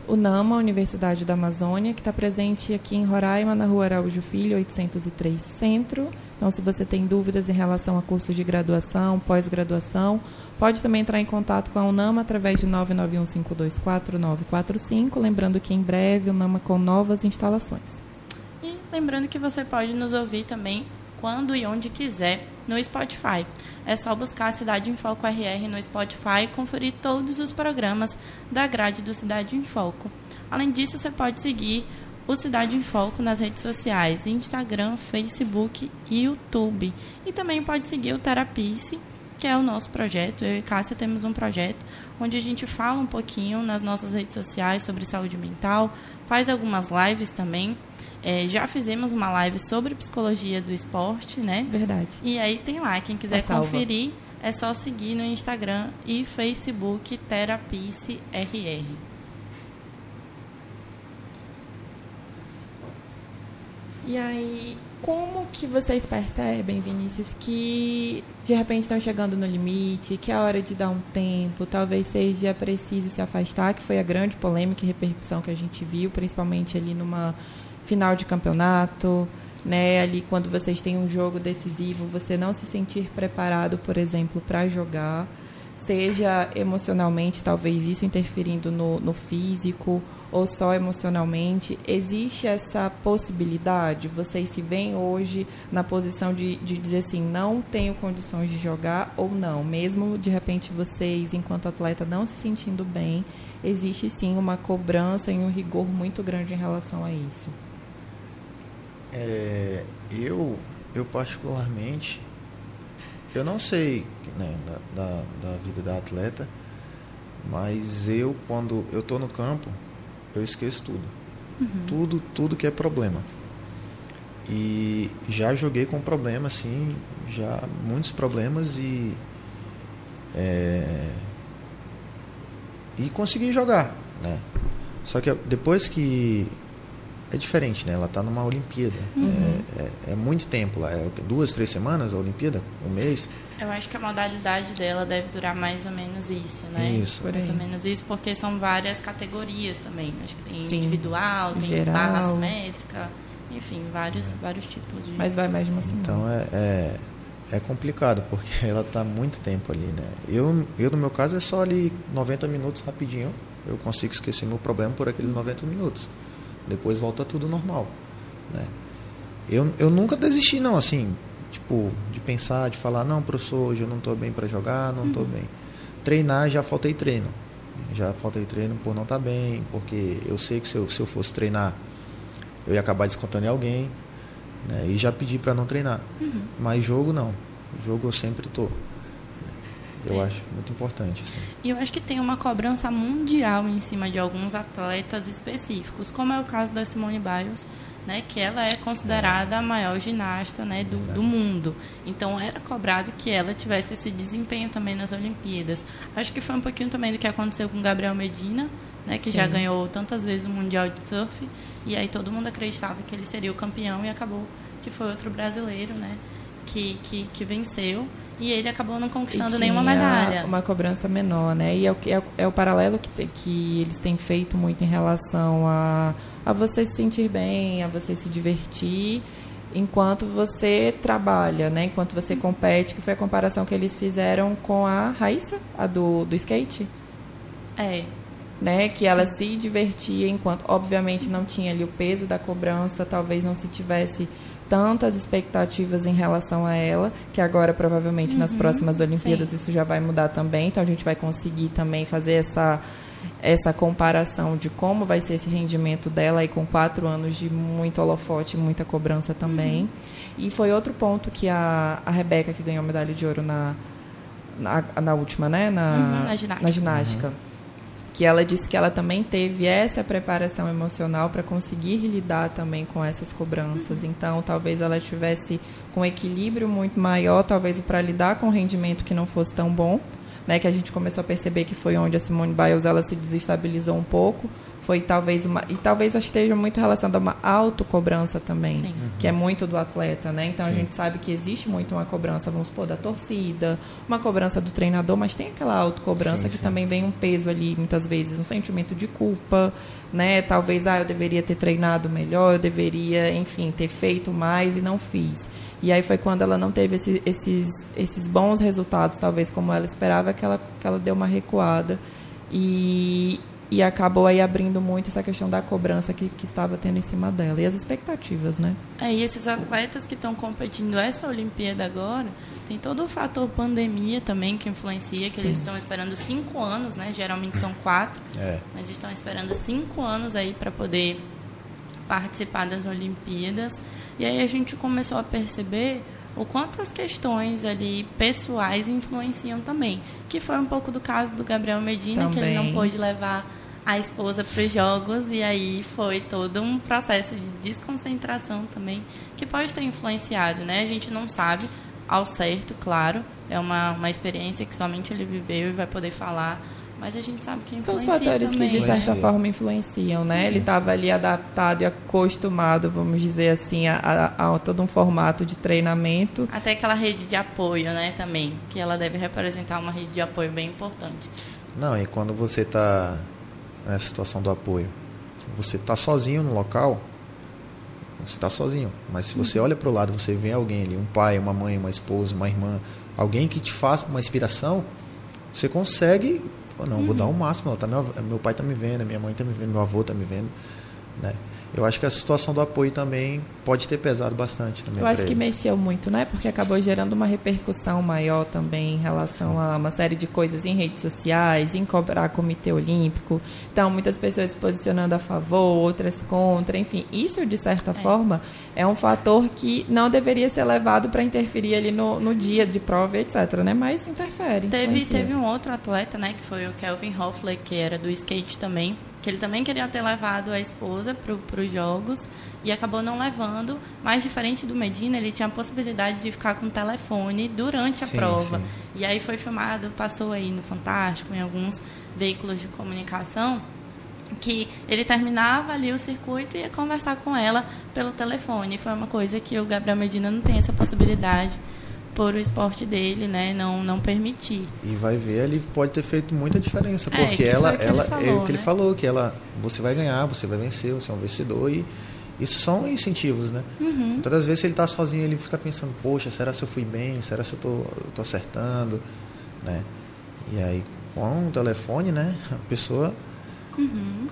O NAMA, Universidade da Amazônia, que está presente aqui em Roraima, na rua Araújo Filho, 803 Centro. Então, se você tem dúvidas em relação a cursos de graduação, pós-graduação, pode também entrar em contato com a UNAMA através de 991524945. Lembrando que em breve o NAMA com novas instalações. E lembrando que você pode nos ouvir também quando e onde quiser no Spotify. É só buscar a Cidade em Foco RR no Spotify e conferir todos os programas da grade do Cidade em Foco. Além disso, você pode seguir o Cidade em Foco nas redes sociais, Instagram, Facebook e YouTube. E também pode seguir o Terapice que é o nosso projeto. Eu e Cássia temos um projeto onde a gente fala um pouquinho nas nossas redes sociais sobre saúde mental, faz algumas lives também. É, já fizemos uma live sobre psicologia do esporte, né? Verdade. E aí tem lá, quem quiser Tá conferir, é só seguir no Instagram e Facebook Terapice RR. E aí, como que vocês percebem, Vinícius, que de repente estão chegando no limite, que é hora de dar um tempo, talvez seja preciso se afastar, que foi a grande polêmica e repercussão que a gente viu, principalmente ali numa final de campeonato, né? Ali quando vocês têm um jogo decisivo, você não se sentir preparado, por exemplo, para jogar, seja emocionalmente, talvez isso interferindo no, no físico ou só emocionalmente, existe essa possibilidade? Vocês se veem hoje na posição de, de dizer assim, não tenho condições de jogar ou não? Mesmo de repente vocês, enquanto atleta, não se sentindo bem, existe sim uma cobrança e um rigor muito grande em relação a isso. É, eu, eu particularmente, eu não sei né, da, da, da vida da atleta, mas eu, quando eu tô no campo, eu esqueço tudo. Tudo, tudo que é problema. E já joguei com problema, assim, já muitos problemas e. é, e consegui jogar, né? Só que depois que. É diferente, né? Ela tá numa Olimpíada. É, é- é muito tempo lá. É duas, três semanas a Olimpíada? Um mês? Eu acho que a modalidade dela deve durar mais ou menos isso, né? Isso. Mais ou menos isso, porque são várias categorias também. Acho que tem Sim. individual, tem Geral. barra simétrica, enfim, vários, vários tipos de. Mas vai mais de uma semana. Então é, é, é complicado, porque ela tá muito tempo ali, né? Eu, eu, no meu caso, é só ali 90 minutos rapidinho. Eu consigo esquecer meu problema por aqueles 90 minutos. Depois volta tudo normal, né? Eu, eu nunca desisti, não, assim, tipo, de pensar, de falar, não, professor, hoje eu não tô bem para jogar, não tô bem. Treinar, já faltei treino. Já faltei treino por não estar bem, porque eu sei que se eu, se eu fosse treinar, eu ia acabar descontando em alguém, né? E já pedi para não treinar. Mas jogo não. Jogo eu sempre tô. Eu É. acho muito importante, assim. E eu acho que tem uma cobrança mundial em cima de alguns atletas específicos, como é o caso da Simone Biles, né, que ela é considerada a maior ginasta né, do, do mundo. Então era cobrado que ela tivesse esse desempenho também nas Olimpíadas. Acho que foi um pouquinho também do que aconteceu com Gabriel Medina, né, que já Sim. ganhou tantas vezes o Mundial de Surf, e aí todo mundo acreditava que ele seria o campeão e acabou que foi outro brasileiro, né, que, que, que venceu. E ele acabou não conquistando nenhuma medalha. Uma cobrança menor, né? E é o, é, é o paralelo que, te- que eles têm feito muito em relação a, a você se sentir bem, a você se divertir, enquanto você trabalha, né? Enquanto você compete, que foi a comparação que eles fizeram com a Raíssa, a do, do skate. É, né, que ela se divertia enquanto, obviamente, não tinha ali o peso da cobrança, talvez não se tivesse tantas expectativas em relação a ela, que agora provavelmente nas próximas Olimpíadas sim. isso já vai mudar também, então a gente vai conseguir também fazer essa essa comparação de como vai ser esse rendimento dela aí com quatro anos de muito holofote, muita cobrança também. E foi outro ponto que a, a Rebeca, que ganhou a medalha de ouro na, na, na última, né? Na, Uhum, na ginástica. na ginástica. Que ela disse que ela também teve essa preparação emocional para conseguir lidar também com essas cobranças. Então, talvez ela tivesse com um equilíbrio muito maior, talvez para lidar com um rendimento que não fosse tão bom, né? Que a gente começou a perceber que foi onde a Simone Biles ela se desestabilizou um pouco. Foi talvez uma e talvez esteja muito relacionado a uma autocobrança também, Sim. que é muito do atleta, né? Então a gente sabe que existe muito uma cobrança, vamos supor, da torcida, uma cobrança do treinador, mas tem aquela autocobrança Sim, que sim. também vem um peso ali, muitas vezes, um sentimento de culpa, né? Talvez, ah, eu deveria ter treinado melhor, eu deveria, enfim, ter feito mais e não fiz. E aí foi quando ela não teve esse- esses, esses bons resultados, talvez como ela esperava, que ela, que ela deu uma recuada. E, e acabou aí abrindo muito essa questão da cobrança que, que estava tendo em cima dela. E as expectativas, né? É, e esses atletas que estão competindo essa Olimpíada agora, tem todo o fator pandemia também que influencia, que eles estão esperando cinco anos, né? Geralmente são quatro, É. mas estão esperando cinco anos aí para poder participar das Olimpíadas. E aí a gente começou a perceber o quanto as questões ali pessoais influenciam também. Que foi um pouco do caso do Gabriel Medina, também. que ele não pôde levar a esposa para os jogos e aí foi todo um processo de desconcentração também que pode ter influenciado, né? A gente não sabe ao certo, claro, é uma, uma experiência que somente ele viveu e vai poder falar mas a gente sabe que influencia São os fatores também. que, de certa forma, influenciam, né? Ele estava ali adaptado e acostumado, vamos dizer assim, a, a, a, todo um formato de treinamento. Até aquela rede de apoio, né, também, que ela deve representar uma rede de apoio bem importante. Não, e quando você está nessa situação do apoio, você está sozinho no local, você está sozinho. Mas se você uhum. olha para o lado, você vê alguém ali, um pai, uma mãe, uma esposa, uma irmã, alguém que te faça uma inspiração, você consegue não, uhum. vou dar o um máximo. Ela tá, meu, meu pai está me vendo, minha mãe está me vendo, meu avô está me vendo. Né? Eu acho que a situação do apoio também pode ter pesado bastante também. Eu acho que mexeu muito, né? Porque acabou gerando uma repercussão maior também em relação Sim. a uma série de coisas em redes sociais, em cobrar comitê olímpico. Então, muitas pessoas se posicionando a favor, outras contra, enfim. Isso, de certa é. forma, é um fator que não deveria ser levado para interferir ali no, no dia de prova, etc, né? Mas interfere. Teve, teve um outro atleta, né? Que foi o Kelvin Hoffler, que era do skate também que ele também queria ter levado a esposa para os jogos e acabou não levando. Mas diferente do Medina, ele tinha a possibilidade de ficar com o telefone durante a sim, prova. Sim. E aí foi filmado, passou aí no Fantástico, em alguns veículos de comunicação, que ele terminava ali o circuito e ia conversar com ela pelo telefone. Foi uma coisa que o Gabriel Medina não tem essa possibilidade por o esporte dele, né, não não permitir. E vai ver, ele pode ter feito muita diferença, é, porque ela ela falou, é o que né? ele falou, que ela você vai ganhar, você vai vencer, você é um vencedor e isso são incentivos, né? Uhum. Todas as vezes ele está sozinho, ele fica pensando, poxa, será se eu fui bem? Será se eu tô, eu tô acertando, né? E aí com o telefone, né, a pessoa uhum.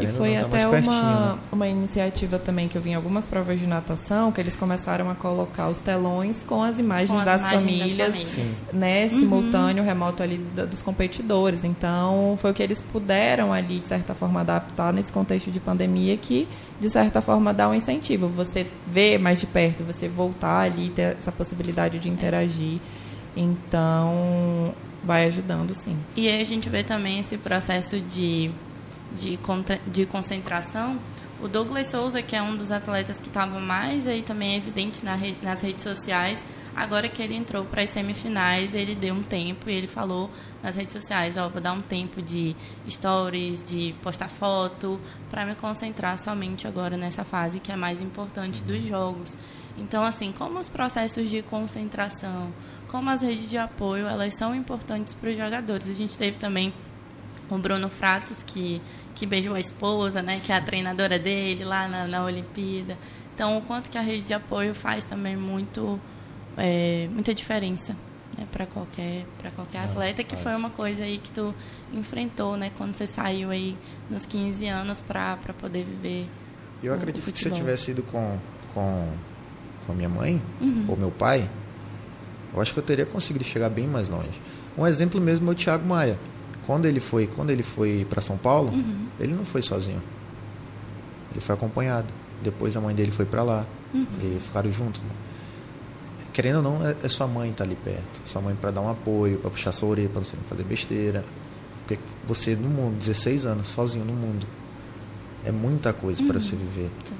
Querendo e foi até uma, né? uma iniciativa também que eu vi em algumas provas de natação, que eles começaram a colocar os telões com as imagens, com as das, imagens famílias, das famílias, né, uhum. simultâneo, remoto ali dos competidores. Então, foi o que eles puderam ali, de certa forma, adaptar nesse contexto de pandemia que, de certa forma, dá um incentivo. Você vê mais de perto, você voltar ali, ter essa possibilidade de interagir. Então, vai ajudando, sim. E aí a gente vê também esse processo de de, de concentração, o Douglas Souza, que é um dos atletas que estava mais aí também evidente na nas redes sociais, agora que ele entrou para as semifinais, ele deu um tempo e ele falou nas redes sociais, ó, vou dar um tempo de stories, de postar foto, para me concentrar somente agora nessa fase que é mais importante dos jogos. Então, assim, como os processos de concentração, como as redes de apoio, elas são importantes para os jogadores. A gente teve também o Bruno Fratos, que que beijou a esposa, né, que é a treinadora dele lá na, na Olimpíada. Então, o quanto que a rede de apoio faz também muito, é, muita diferença né, para qualquer, para qualquer atleta, que foi uma coisa aí que tu enfrentou, né, quando você saiu aí nos 15 anos para poder viver. Eu o, acredito o que se eu tivesse ido com, com, com a minha mãe uhum. ou meu pai, eu acho que eu teria conseguido chegar bem mais longe. Um exemplo mesmo é o Thiago Maia. Quando ele foi, quando ele foi para São Paulo, uhum. ele não foi sozinho. Ele foi acompanhado. Depois a mãe dele foi para lá. Uhum. E ficaram juntos. Querendo ou não, é, é sua mãe tá ali perto. Sua mãe para dar um apoio, para puxar sua orelha, para você não fazer besteira. Porque você no mundo, 16 anos, sozinho no mundo, é muita coisa uhum. para você viver. Sim.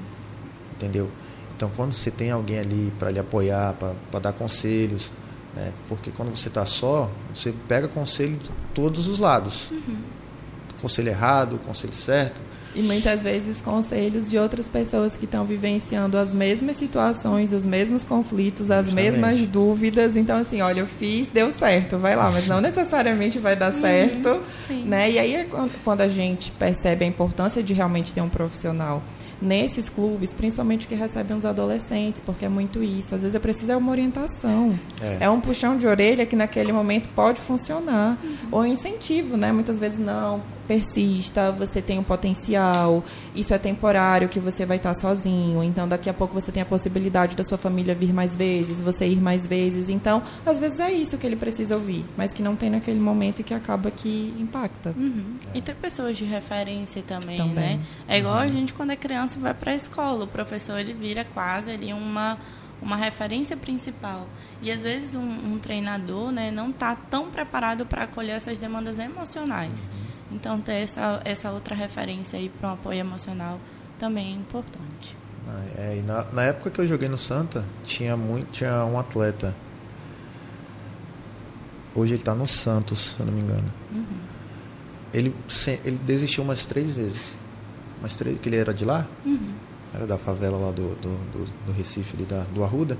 Entendeu? Então, quando você tem alguém ali para lhe apoiar, para dar conselhos, né? Porque quando você está só, você pega conselho de todos os lados. Uhum. Conselho errado, conselho certo. E muitas vezes conselhos de outras pessoas que estão vivenciando as mesmas situações, os mesmos conflitos, as Justamente. mesmas dúvidas. Então, assim, olha, eu fiz, deu certo, vai lá, mas não necessariamente vai dar uhum, certo. Né? E aí é quando a gente percebe a importância de realmente ter um profissional nesses clubes, principalmente que recebem os adolescentes, porque é muito isso. Às vezes é preciso é uma orientação. É. é um puxão de orelha que naquele momento pode funcionar. Uhum. Ou incentivo, né? Muitas vezes não persista, você tem um potencial, isso é temporário, que você vai estar sozinho, então daqui a pouco você tem a possibilidade da sua família vir mais vezes, você ir mais vezes. Então, às vezes é isso que ele precisa ouvir, mas que não tem naquele momento e que acaba que impacta. Uhum. E ter pessoas de referência também, também. né? É igual uhum. a gente quando é criança vai para a escola, o professor ele vira quase ali uma uma referência principal. E às vezes um, um treinador né, não está tão preparado para acolher essas demandas emocionais. Então ter essa, essa outra referência aí para um apoio emocional também é importante. É, na, na, época que eu joguei no Santa, tinha muito, tinha um atleta. Hoje ele está no Santos, se eu não me engano. Uhum. Ele, ele desistiu umas três vezes. Umas três, que ele era de lá? Uhum. Era da favela lá do, do, do, do Recife, ali da, do Arruda.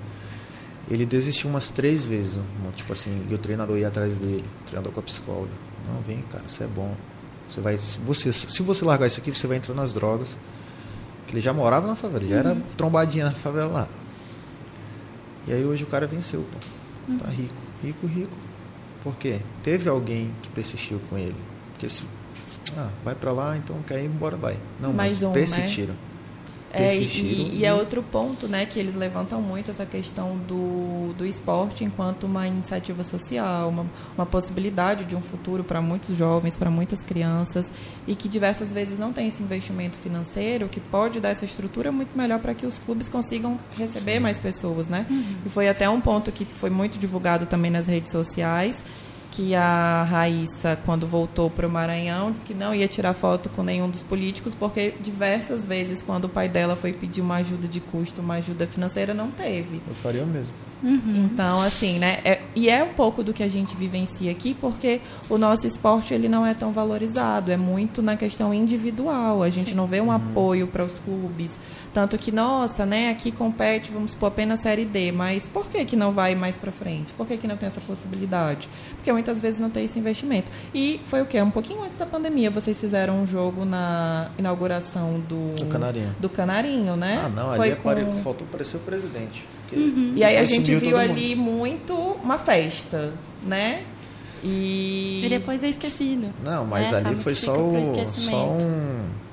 Ele desistiu umas três vezes. Tipo assim, e o treinador ia atrás dele, o treinador com a psicóloga. Não, vem, cara, isso é bom. Você vai, se você, se você largar isso aqui, você vai entrar nas drogas. Que ele já morava na favela, já uhum. era trombadinha na favela lá. E aí hoje o cara venceu, pô. Uhum. Tá rico, rico, rico. Por quê? Teve alguém que persistiu com ele. Porque se. Ah, vai para lá, então quer ir embora, vai. Não, Mais mas um, né? persistiram. Né? É, e, e, é outro ponto, né, que eles levantam muito essa questão do, do esporte enquanto uma iniciativa social, uma, uma possibilidade de um futuro para muitos jovens, para muitas crianças, e que diversas vezes não tem esse investimento financeiro que pode dar essa estrutura muito melhor para que os clubes consigam receber Sim. mais pessoas, né? Uhum. E foi até um ponto que foi muito divulgado também nas redes sociais que a Raíssa, quando voltou para o Maranhão, disse que não ia tirar foto com nenhum dos políticos, porque diversas vezes, quando o pai dela foi pedir uma ajuda de custo, uma ajuda financeira, não teve. Eu faria mesmo. Uhum. Então, assim, né? É, e é um pouco do que a gente vivencia aqui, porque o nosso esporte ele não é tão valorizado, é muito na questão individual. A gente Sim. não vê um uhum. apoio para os clubes. Tanto que, nossa, né, aqui compete, vamos supor, apenas Série D, mas por que, que não vai mais para frente? Por que, que não tem essa possibilidade? Porque muitas vezes não tem esse investimento. E foi o quê? Um pouquinho antes da pandemia, vocês fizeram um jogo na inauguração do... Do Canarinho. Do Canarinho, né? Ah, não, ali foi é com... faltou aparecer o presidente. Uhum. E aí a gente viu ali muito uma festa, né? E... e depois é esquecido. Não, mas né? ali foi só, o, só um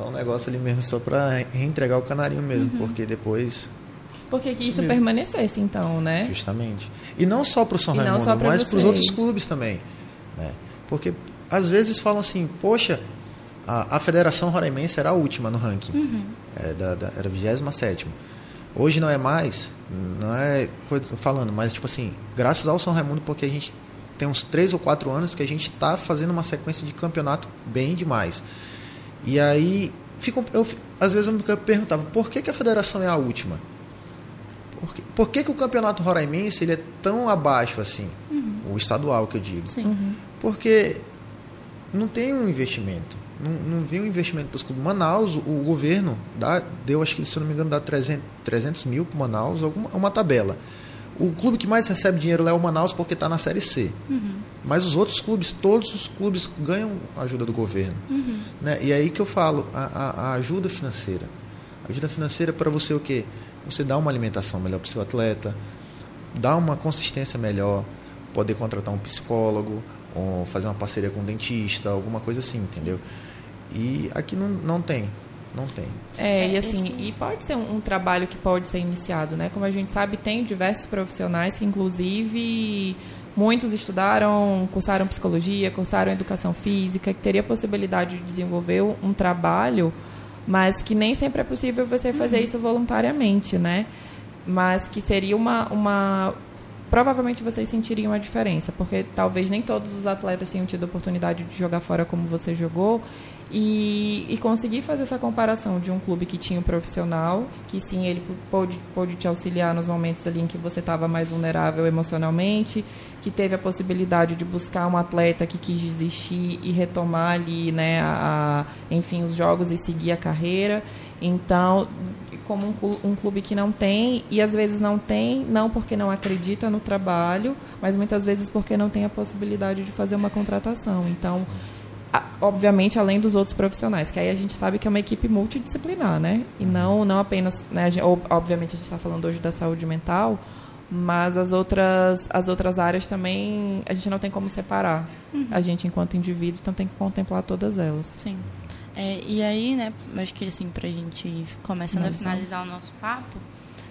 só um negócio ali mesmo, só para reentregar o canarinho mesmo, uhum. porque depois. Porque que isso permanecesse, então, né? Justamente. E não só para o São Raimundo, mas para os outros clubes também. Né? Porque às vezes falam assim, poxa, a, a Federação Roraimense era a última no ranking. Uhum. É, da, da, era a 27 Hoje não é mais, não é falando, mas tipo assim, graças ao São Raimundo, porque a gente tem uns três ou quatro anos que a gente está fazendo uma sequência de campeonato bem demais. E aí, fico, eu, às vezes eu me perguntava, por que, que a federação é a última? Por que, por que, que o campeonato roraimense ele é tão abaixo assim? Uhum. O estadual, que eu digo. Uhum. Porque não tem um investimento. Não, não vem um investimento para os clubes. Manaus, o governo dá, deu, acho que se eu não me engano, dá 300, 300 mil para Manaus, alguma, uma tabela. O clube que mais recebe dinheiro lá é o Manaus porque está na Série C. Uhum. Mas os outros clubes, todos os clubes ganham ajuda do governo. Uhum. Né? E é aí que eu falo, a, a, a ajuda financeira. A ajuda financeira para você o quê? Você dar uma alimentação melhor para o seu atleta, dar uma consistência melhor, poder contratar um psicólogo, ou fazer uma parceria com um dentista, alguma coisa assim, entendeu? E aqui não, não tem. Não tem. É, e assim, Esse... e pode ser um, um, trabalho que pode ser iniciado, né? Como a gente sabe, tem diversos profissionais que, inclusive, muitos estudaram, cursaram psicologia, cursaram educação física, que teria a possibilidade de desenvolver um trabalho, mas que nem sempre é possível você fazer uhum. isso voluntariamente, né? Mas que seria uma, uma provavelmente vocês sentiriam a diferença, porque talvez nem todos os atletas tenham tido a oportunidade de jogar fora como você jogou, e, e conseguir fazer essa comparação de um clube que tinha um profissional, que sim, ele pôde, pôde te auxiliar nos momentos ali em que você estava mais vulnerável emocionalmente, que teve a possibilidade de buscar um atleta que quis desistir e retomar ali, né, a, a enfim, os jogos e seguir a carreira. Então, como um, um, clube que não tem, e às vezes não tem, não porque não acredita no trabalho, mas muitas vezes porque não tem a possibilidade de fazer uma contratação. Então, obviamente além dos outros profissionais, que aí a gente sabe que é uma equipe multidisciplinar, né? E uhum. não, não apenas, né, gente, obviamente a gente está falando hoje da saúde mental, mas as outras, as outras áreas também a gente não tem como separar. Uhum. A gente enquanto indivíduo, então tem que contemplar todas elas. Sim. É, e aí, né, acho que assim, para a gente começando a finalizar o nosso papo,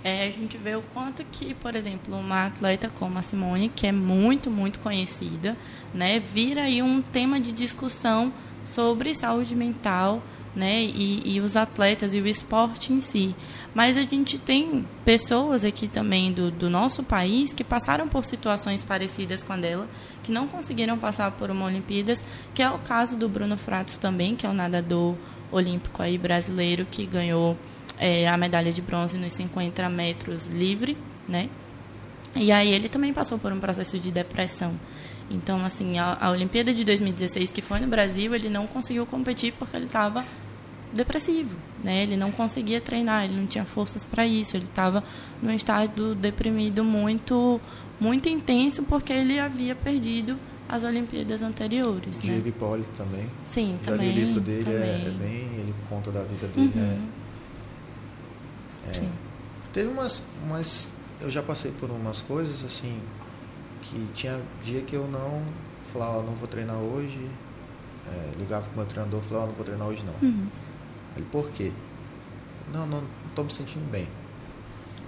é, a gente vê o quanto que, por exemplo, uma atleta como a Simone, que é muito, muito conhecida, né, vira aí um tema de discussão sobre saúde mental né? E, e os atletas e o esporte em si. Mas a gente tem pessoas aqui também do, do nosso país que passaram por situações parecidas com a dela, que não conseguiram passar por uma Olimpíadas, que é o caso do Bruno Fratos também, que é um nadador olímpico aí brasileiro que ganhou é, a medalha de bronze nos 50 metros livre, né? E aí ele também passou por um processo de depressão. Então, assim, a, a Olimpíada de 2016, que foi no Brasil, ele não conseguiu competir porque ele estava depressivo, né? Ele não conseguia treinar, ele não tinha forças para isso, ele estava num estado deprimido muito muito intenso porque ele havia perdido as Olimpíadas anteriores, Diego né? Hipólito também. Sim, Já também. o livro dele, é, é bem, ele conta da vida dele. Uhum. É, é. Sim. Teve umas, umas. Eu já passei por umas coisas assim. Que tinha dia que eu não falava, ó, não vou treinar hoje. É, ligava pro meu treinador e falava, ó, não vou treinar hoje não. Uhum. Ele, por quê? Não, não, não tô me sentindo bem.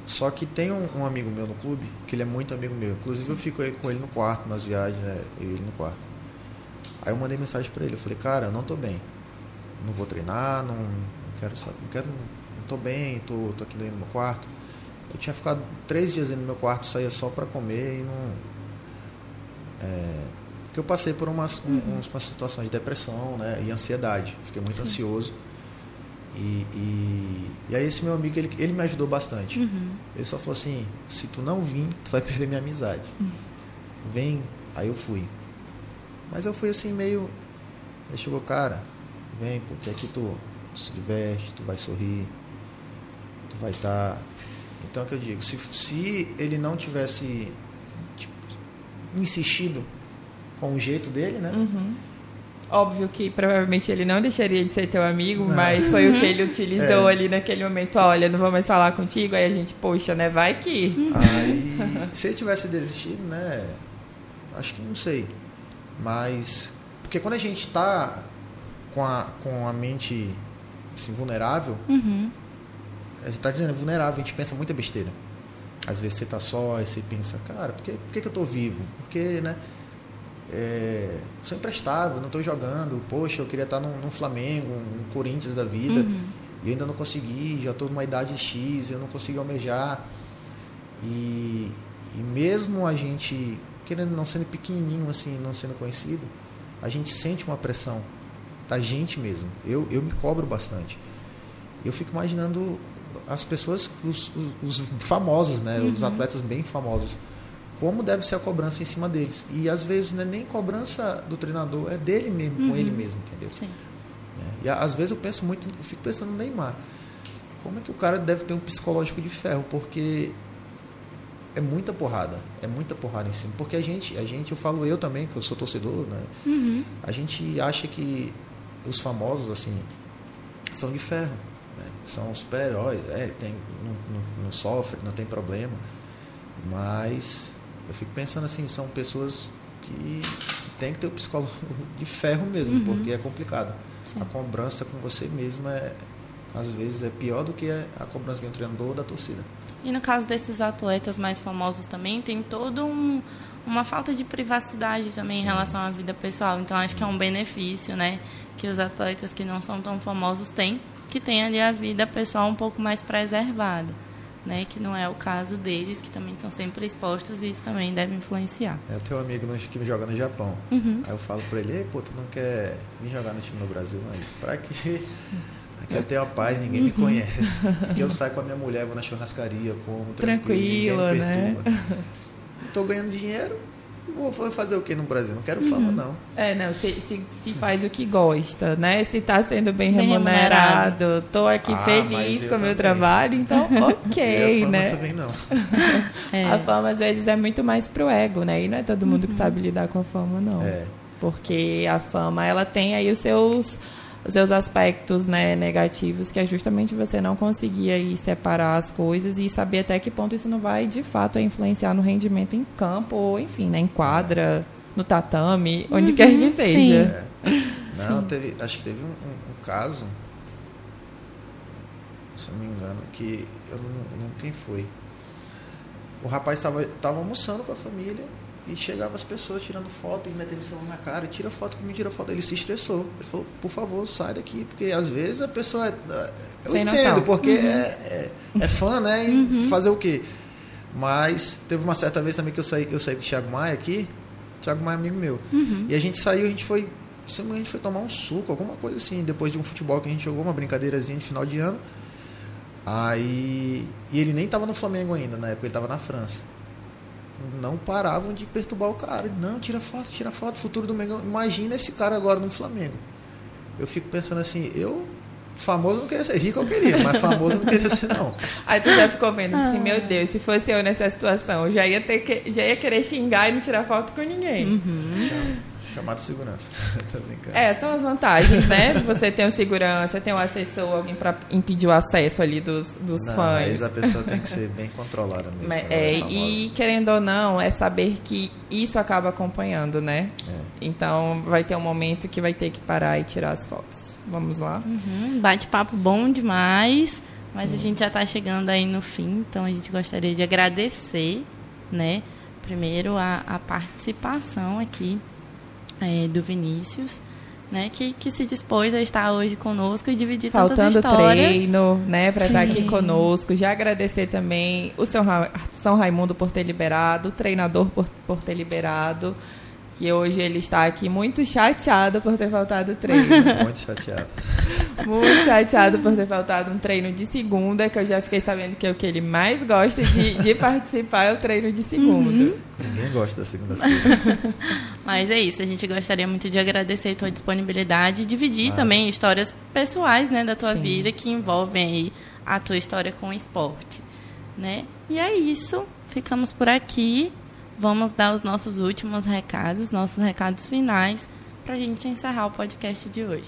Só que tem um, um amigo meu no clube, que ele é muito amigo meu. Inclusive eu fico aí com ele no quarto, nas viagens, é, eu e ele no quarto. Aí eu mandei mensagem pra ele, eu falei, cara, eu não tô bem. Não vou treinar, não, não quero saber, não quero. Tô bem, tô, tô aqui dentro do meu quarto. Eu tinha ficado três dias dentro do meu quarto, saía só pra comer e não. É, porque eu passei por umas, um- uns- umas situações de depressão né, e ansiedade. Fiquei muito ansioso. E, e, e aí esse meu amigo, ele, ele me ajudou bastante. Uhum. Ele só falou assim, se tu não vir, tu vai perder minha amizade. Vem, aí eu fui. Mas eu fui assim meio. Ele chegou, cara, vem, porque aqui tu, tu se diverte, tu vai sorrir, tu vai estar. Então é o que eu digo, se, se ele não tivesse tipo, insistido com o jeito dele, né? Uhum. Óbvio que provavelmente ele não deixaria de ser teu amigo, Não. mas foi o que ele utilizou É. ali naquele momento. Olha, não vou mais falar contigo. Aí a gente, poxa, né? Vai que. Aí, se ele tivesse desistido, né? Acho que não sei. Mas. Porque quando a gente tá com a, com a mente assim, vulnerável, Uhum. A gente tá dizendo vulnerável, a gente pensa muita besteira. Às vezes você tá só e você pensa, cara, por que, por que, que eu tô vivo? Porque, né? É, sou imprestável, não tô jogando. Poxa, eu queria estar num, num Flamengo, um Corinthians da vida. Uhum. E eu ainda não consegui, já estou numa idade X, eu não consegui almejar. E, e mesmo a gente, querendo não sendo pequenininho assim, não sendo conhecido, a gente sente uma pressão da gente mesmo. Eu, eu me cobro bastante. Eu fico imaginando as pessoas, os, os, os famosos, né? Os atletas bem famosos. Como deve ser a cobrança em cima deles. E às vezes não é nem cobrança do treinador, é dele mesmo, com Uhum. ele mesmo, entendeu? Sim. né? E às vezes eu penso muito, eu fico pensando no Neymar. Como é que o cara deve ter um psicológico de ferro? Porque é muita porrada, é muita porrada em cima. Porque a gente, a gente, eu falo eu também, que eu sou torcedor, né? Uhum. A gente acha que os famosos, assim, são de ferro? São super-heróis, é, tem, não, não, não sofre, não tem problema. Mas eu fico pensando assim, são pessoas que tem que ter o psicólogo de ferro mesmo, Uhum. porque é complicado. Sim. A cobrança com você mesmo é às vezes é pior do que a cobrança de um treinador ou da torcida. E no caso desses atletas mais famosos também, tem todo um, uma falta de privacidade também em relação à vida pessoal. Então acho que é um benefício, né, que os atletas que não são tão famosos têm, que tem ali a vida pessoal um pouco mais preservada, né, que não é o caso deles, que também estão sempre expostos e isso também deve influenciar. É o teu amigo no- que joga no Japão. Uhum. Aí eu falo pra ele, Ei, pô, tu não quer vir jogar no time no Brasil? Não, pra quê? Aqui eu tenho a paz, ninguém me conhece. Aqui eu saio com a minha mulher, vou na churrascaria, como tranquilo, Tranquilo, ninguém me né? perturba. Tô ganhando dinheiro, vou fazer o que no Brasil? Não quero fama, não. É, não, se, se, se faz o que gosta, né? Se tá sendo bem, Bem remunerado, tô aqui Ah, feliz com o meu trabalho, então E a ok, fama né? também não. É. A fama às vezes é muito mais pro ego, né? E não é todo mundo que sabe lidar com a fama, não. É. Porque a fama, ela tem aí os seus os seus aspectos né, negativos, que é justamente você não conseguir aí separar as coisas e saber até que ponto isso não vai, de fato, influenciar no rendimento em campo, ou enfim, né, em quadra, no tatame, onde quer que seja. É. Não, teve, acho que teve um, um- um caso, se eu não me engano, que eu não lembro quem foi. O rapaz estava tava almoçando com a família E chegava as pessoas tirando foto e metendo o celular na cara, tira foto que me tira foto. Ele se estressou. Ele falou, por favor, sai daqui, porque às vezes a pessoa. é- Eu Sem entendo, noção. porque é, é, é fã, né? E fazer o quê? Mas teve uma certa vez também que eu saí, eu saí com o Thiago Maia aqui. O Thiago Maia é amigo meu. E a gente saiu, a gente foi. A gente foi tomar um suco, alguma coisa assim, depois de um futebol que a gente jogou, uma brincadeirazinha de final de ano. Aí. E ele nem tava no Flamengo ainda, na época ele tava na França. Não paravam de perturbar o cara. Não, tira foto, tira foto, futuro do Mengão. Imagina esse cara agora no Flamengo. Eu fico pensando assim, eu. Famoso não queria ser, rico eu queria, mas famoso não queria ser, não. Aí tu já ficou vendo assim, meu Deus, se fosse eu nessa situação, eu já ia, ter que, já ia querer xingar e não tirar foto com ninguém. Chama- Chamado segurança. Tô brincando. É, são as vantagens, né? Você tem o segurança, tem o assessor, alguém pra impedir o acesso ali dos, dos Não, fãs. mas a pessoa tem que ser bem controlada mesmo. Mas, quando é, e querendo ou não, é saber que isso acaba acompanhando, né? É. Então vai ter um momento que vai ter que parar e tirar as fotos. Vamos lá? Uhum, Bate-papo bom demais, mas a gente já está chegando aí no fim, então a gente gostaria de agradecer, né? Primeiro a, a participação aqui é, do Vinícius, né? Que, que se dispôs a estar hoje conosco e dividir tantas Faltando histórias. treino, né, para estar aqui conosco. Já agradecer também o São, Ra- São Raimundo por ter liberado, o treinador por, por ter liberado, que hoje ele está aqui muito chateado por ter faltado treino. Muito chateado. muito chateado por ter faltado um treino de segunda, que eu já fiquei sabendo que é o que ele mais gosta de, de participar é o treino de segunda. Ninguém gosta da segunda-feira. Mas é isso, a gente gostaria muito de agradecer a tua disponibilidade e dividir também histórias pessoais, né, da tua Sim. vida que envolvem aí a tua história com o esporte, né? E é isso, ficamos por aqui. Vamos dar os nossos últimos recados, nossos recados finais, para a gente encerrar o podcast de hoje.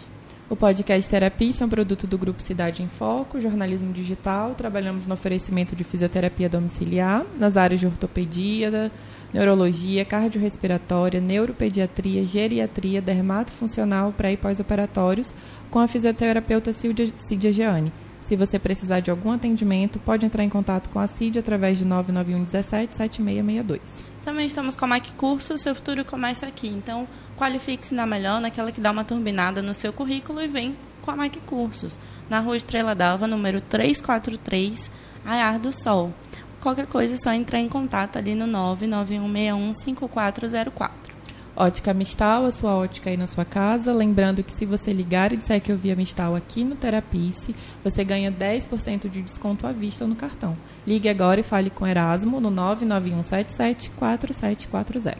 O podcast Terapia é um produto do Grupo Cidade em Foco, jornalismo digital. Trabalhamos no oferecimento de fisioterapia domiciliar, nas áreas de ortopedia, neurologia, cardiorrespiratória, neuropediatria, geriatria, dermatofuncional, pré e pós-operatórios, com a fisioterapeuta Cídia Gianni. Se você precisar de algum atendimento, pode entrar em contato com a Cid através de 991 17 7662. Também estamos com a Mac Curso, seu futuro começa aqui. Então, qualifique-se na melhor, naquela que dá uma turbinada no seu currículo e vem com a Mac Cursos. Na rua Estrela d'Alva, número 343, Aiar do Sol. Qualquer coisa é só entrar em contato ali no 991615404. Ótica Mistal, a sua ótica aí na sua casa. Lembrando que se você ligar e disser que eu vi a Mistal aqui no Terapice, você ganha 10% de desconto à vista no cartão. Ligue agora e fale com Erasmo no 99177 4740.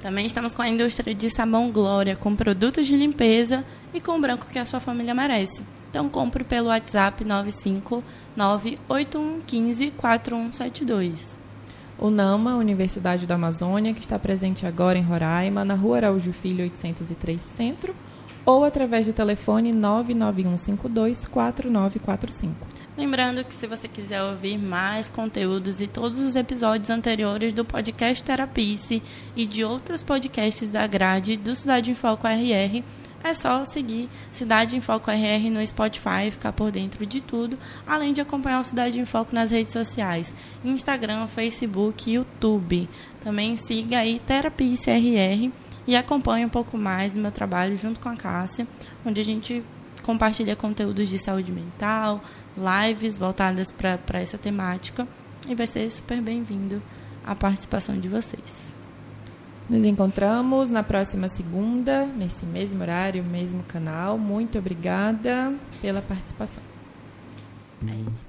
Também estamos com a indústria de sabão Glória, com produtos de limpeza e com o branco que a sua família merece. Então compre pelo WhatsApp 95981154172. O NAMA, Universidade da Amazônia, que está presente agora em Roraima, na Rua Araújo Filho 803 Centro, ou através do telefone 991524945. Lembrando que se você quiser ouvir mais conteúdos e todos os episódios anteriores do podcast Terapice e de outros podcasts da grade do Cidade em Foco RR, é só seguir Cidade em Foco RR no Spotify, ficar por dentro de tudo, além de acompanhar o Cidade em Foco nas redes sociais, Instagram, Facebook YouTube. Também siga aí Terapice RR e acompanhe um pouco mais do meu trabalho junto com a Cássia, onde a gente compartilha conteúdos de saúde mental, lives voltadas para essa temática e vai ser super bem-vindo a participação de vocês. Nos encontramos na próxima segunda, nesse mesmo horário, mesmo canal. Muito obrigada pela participação. É isso.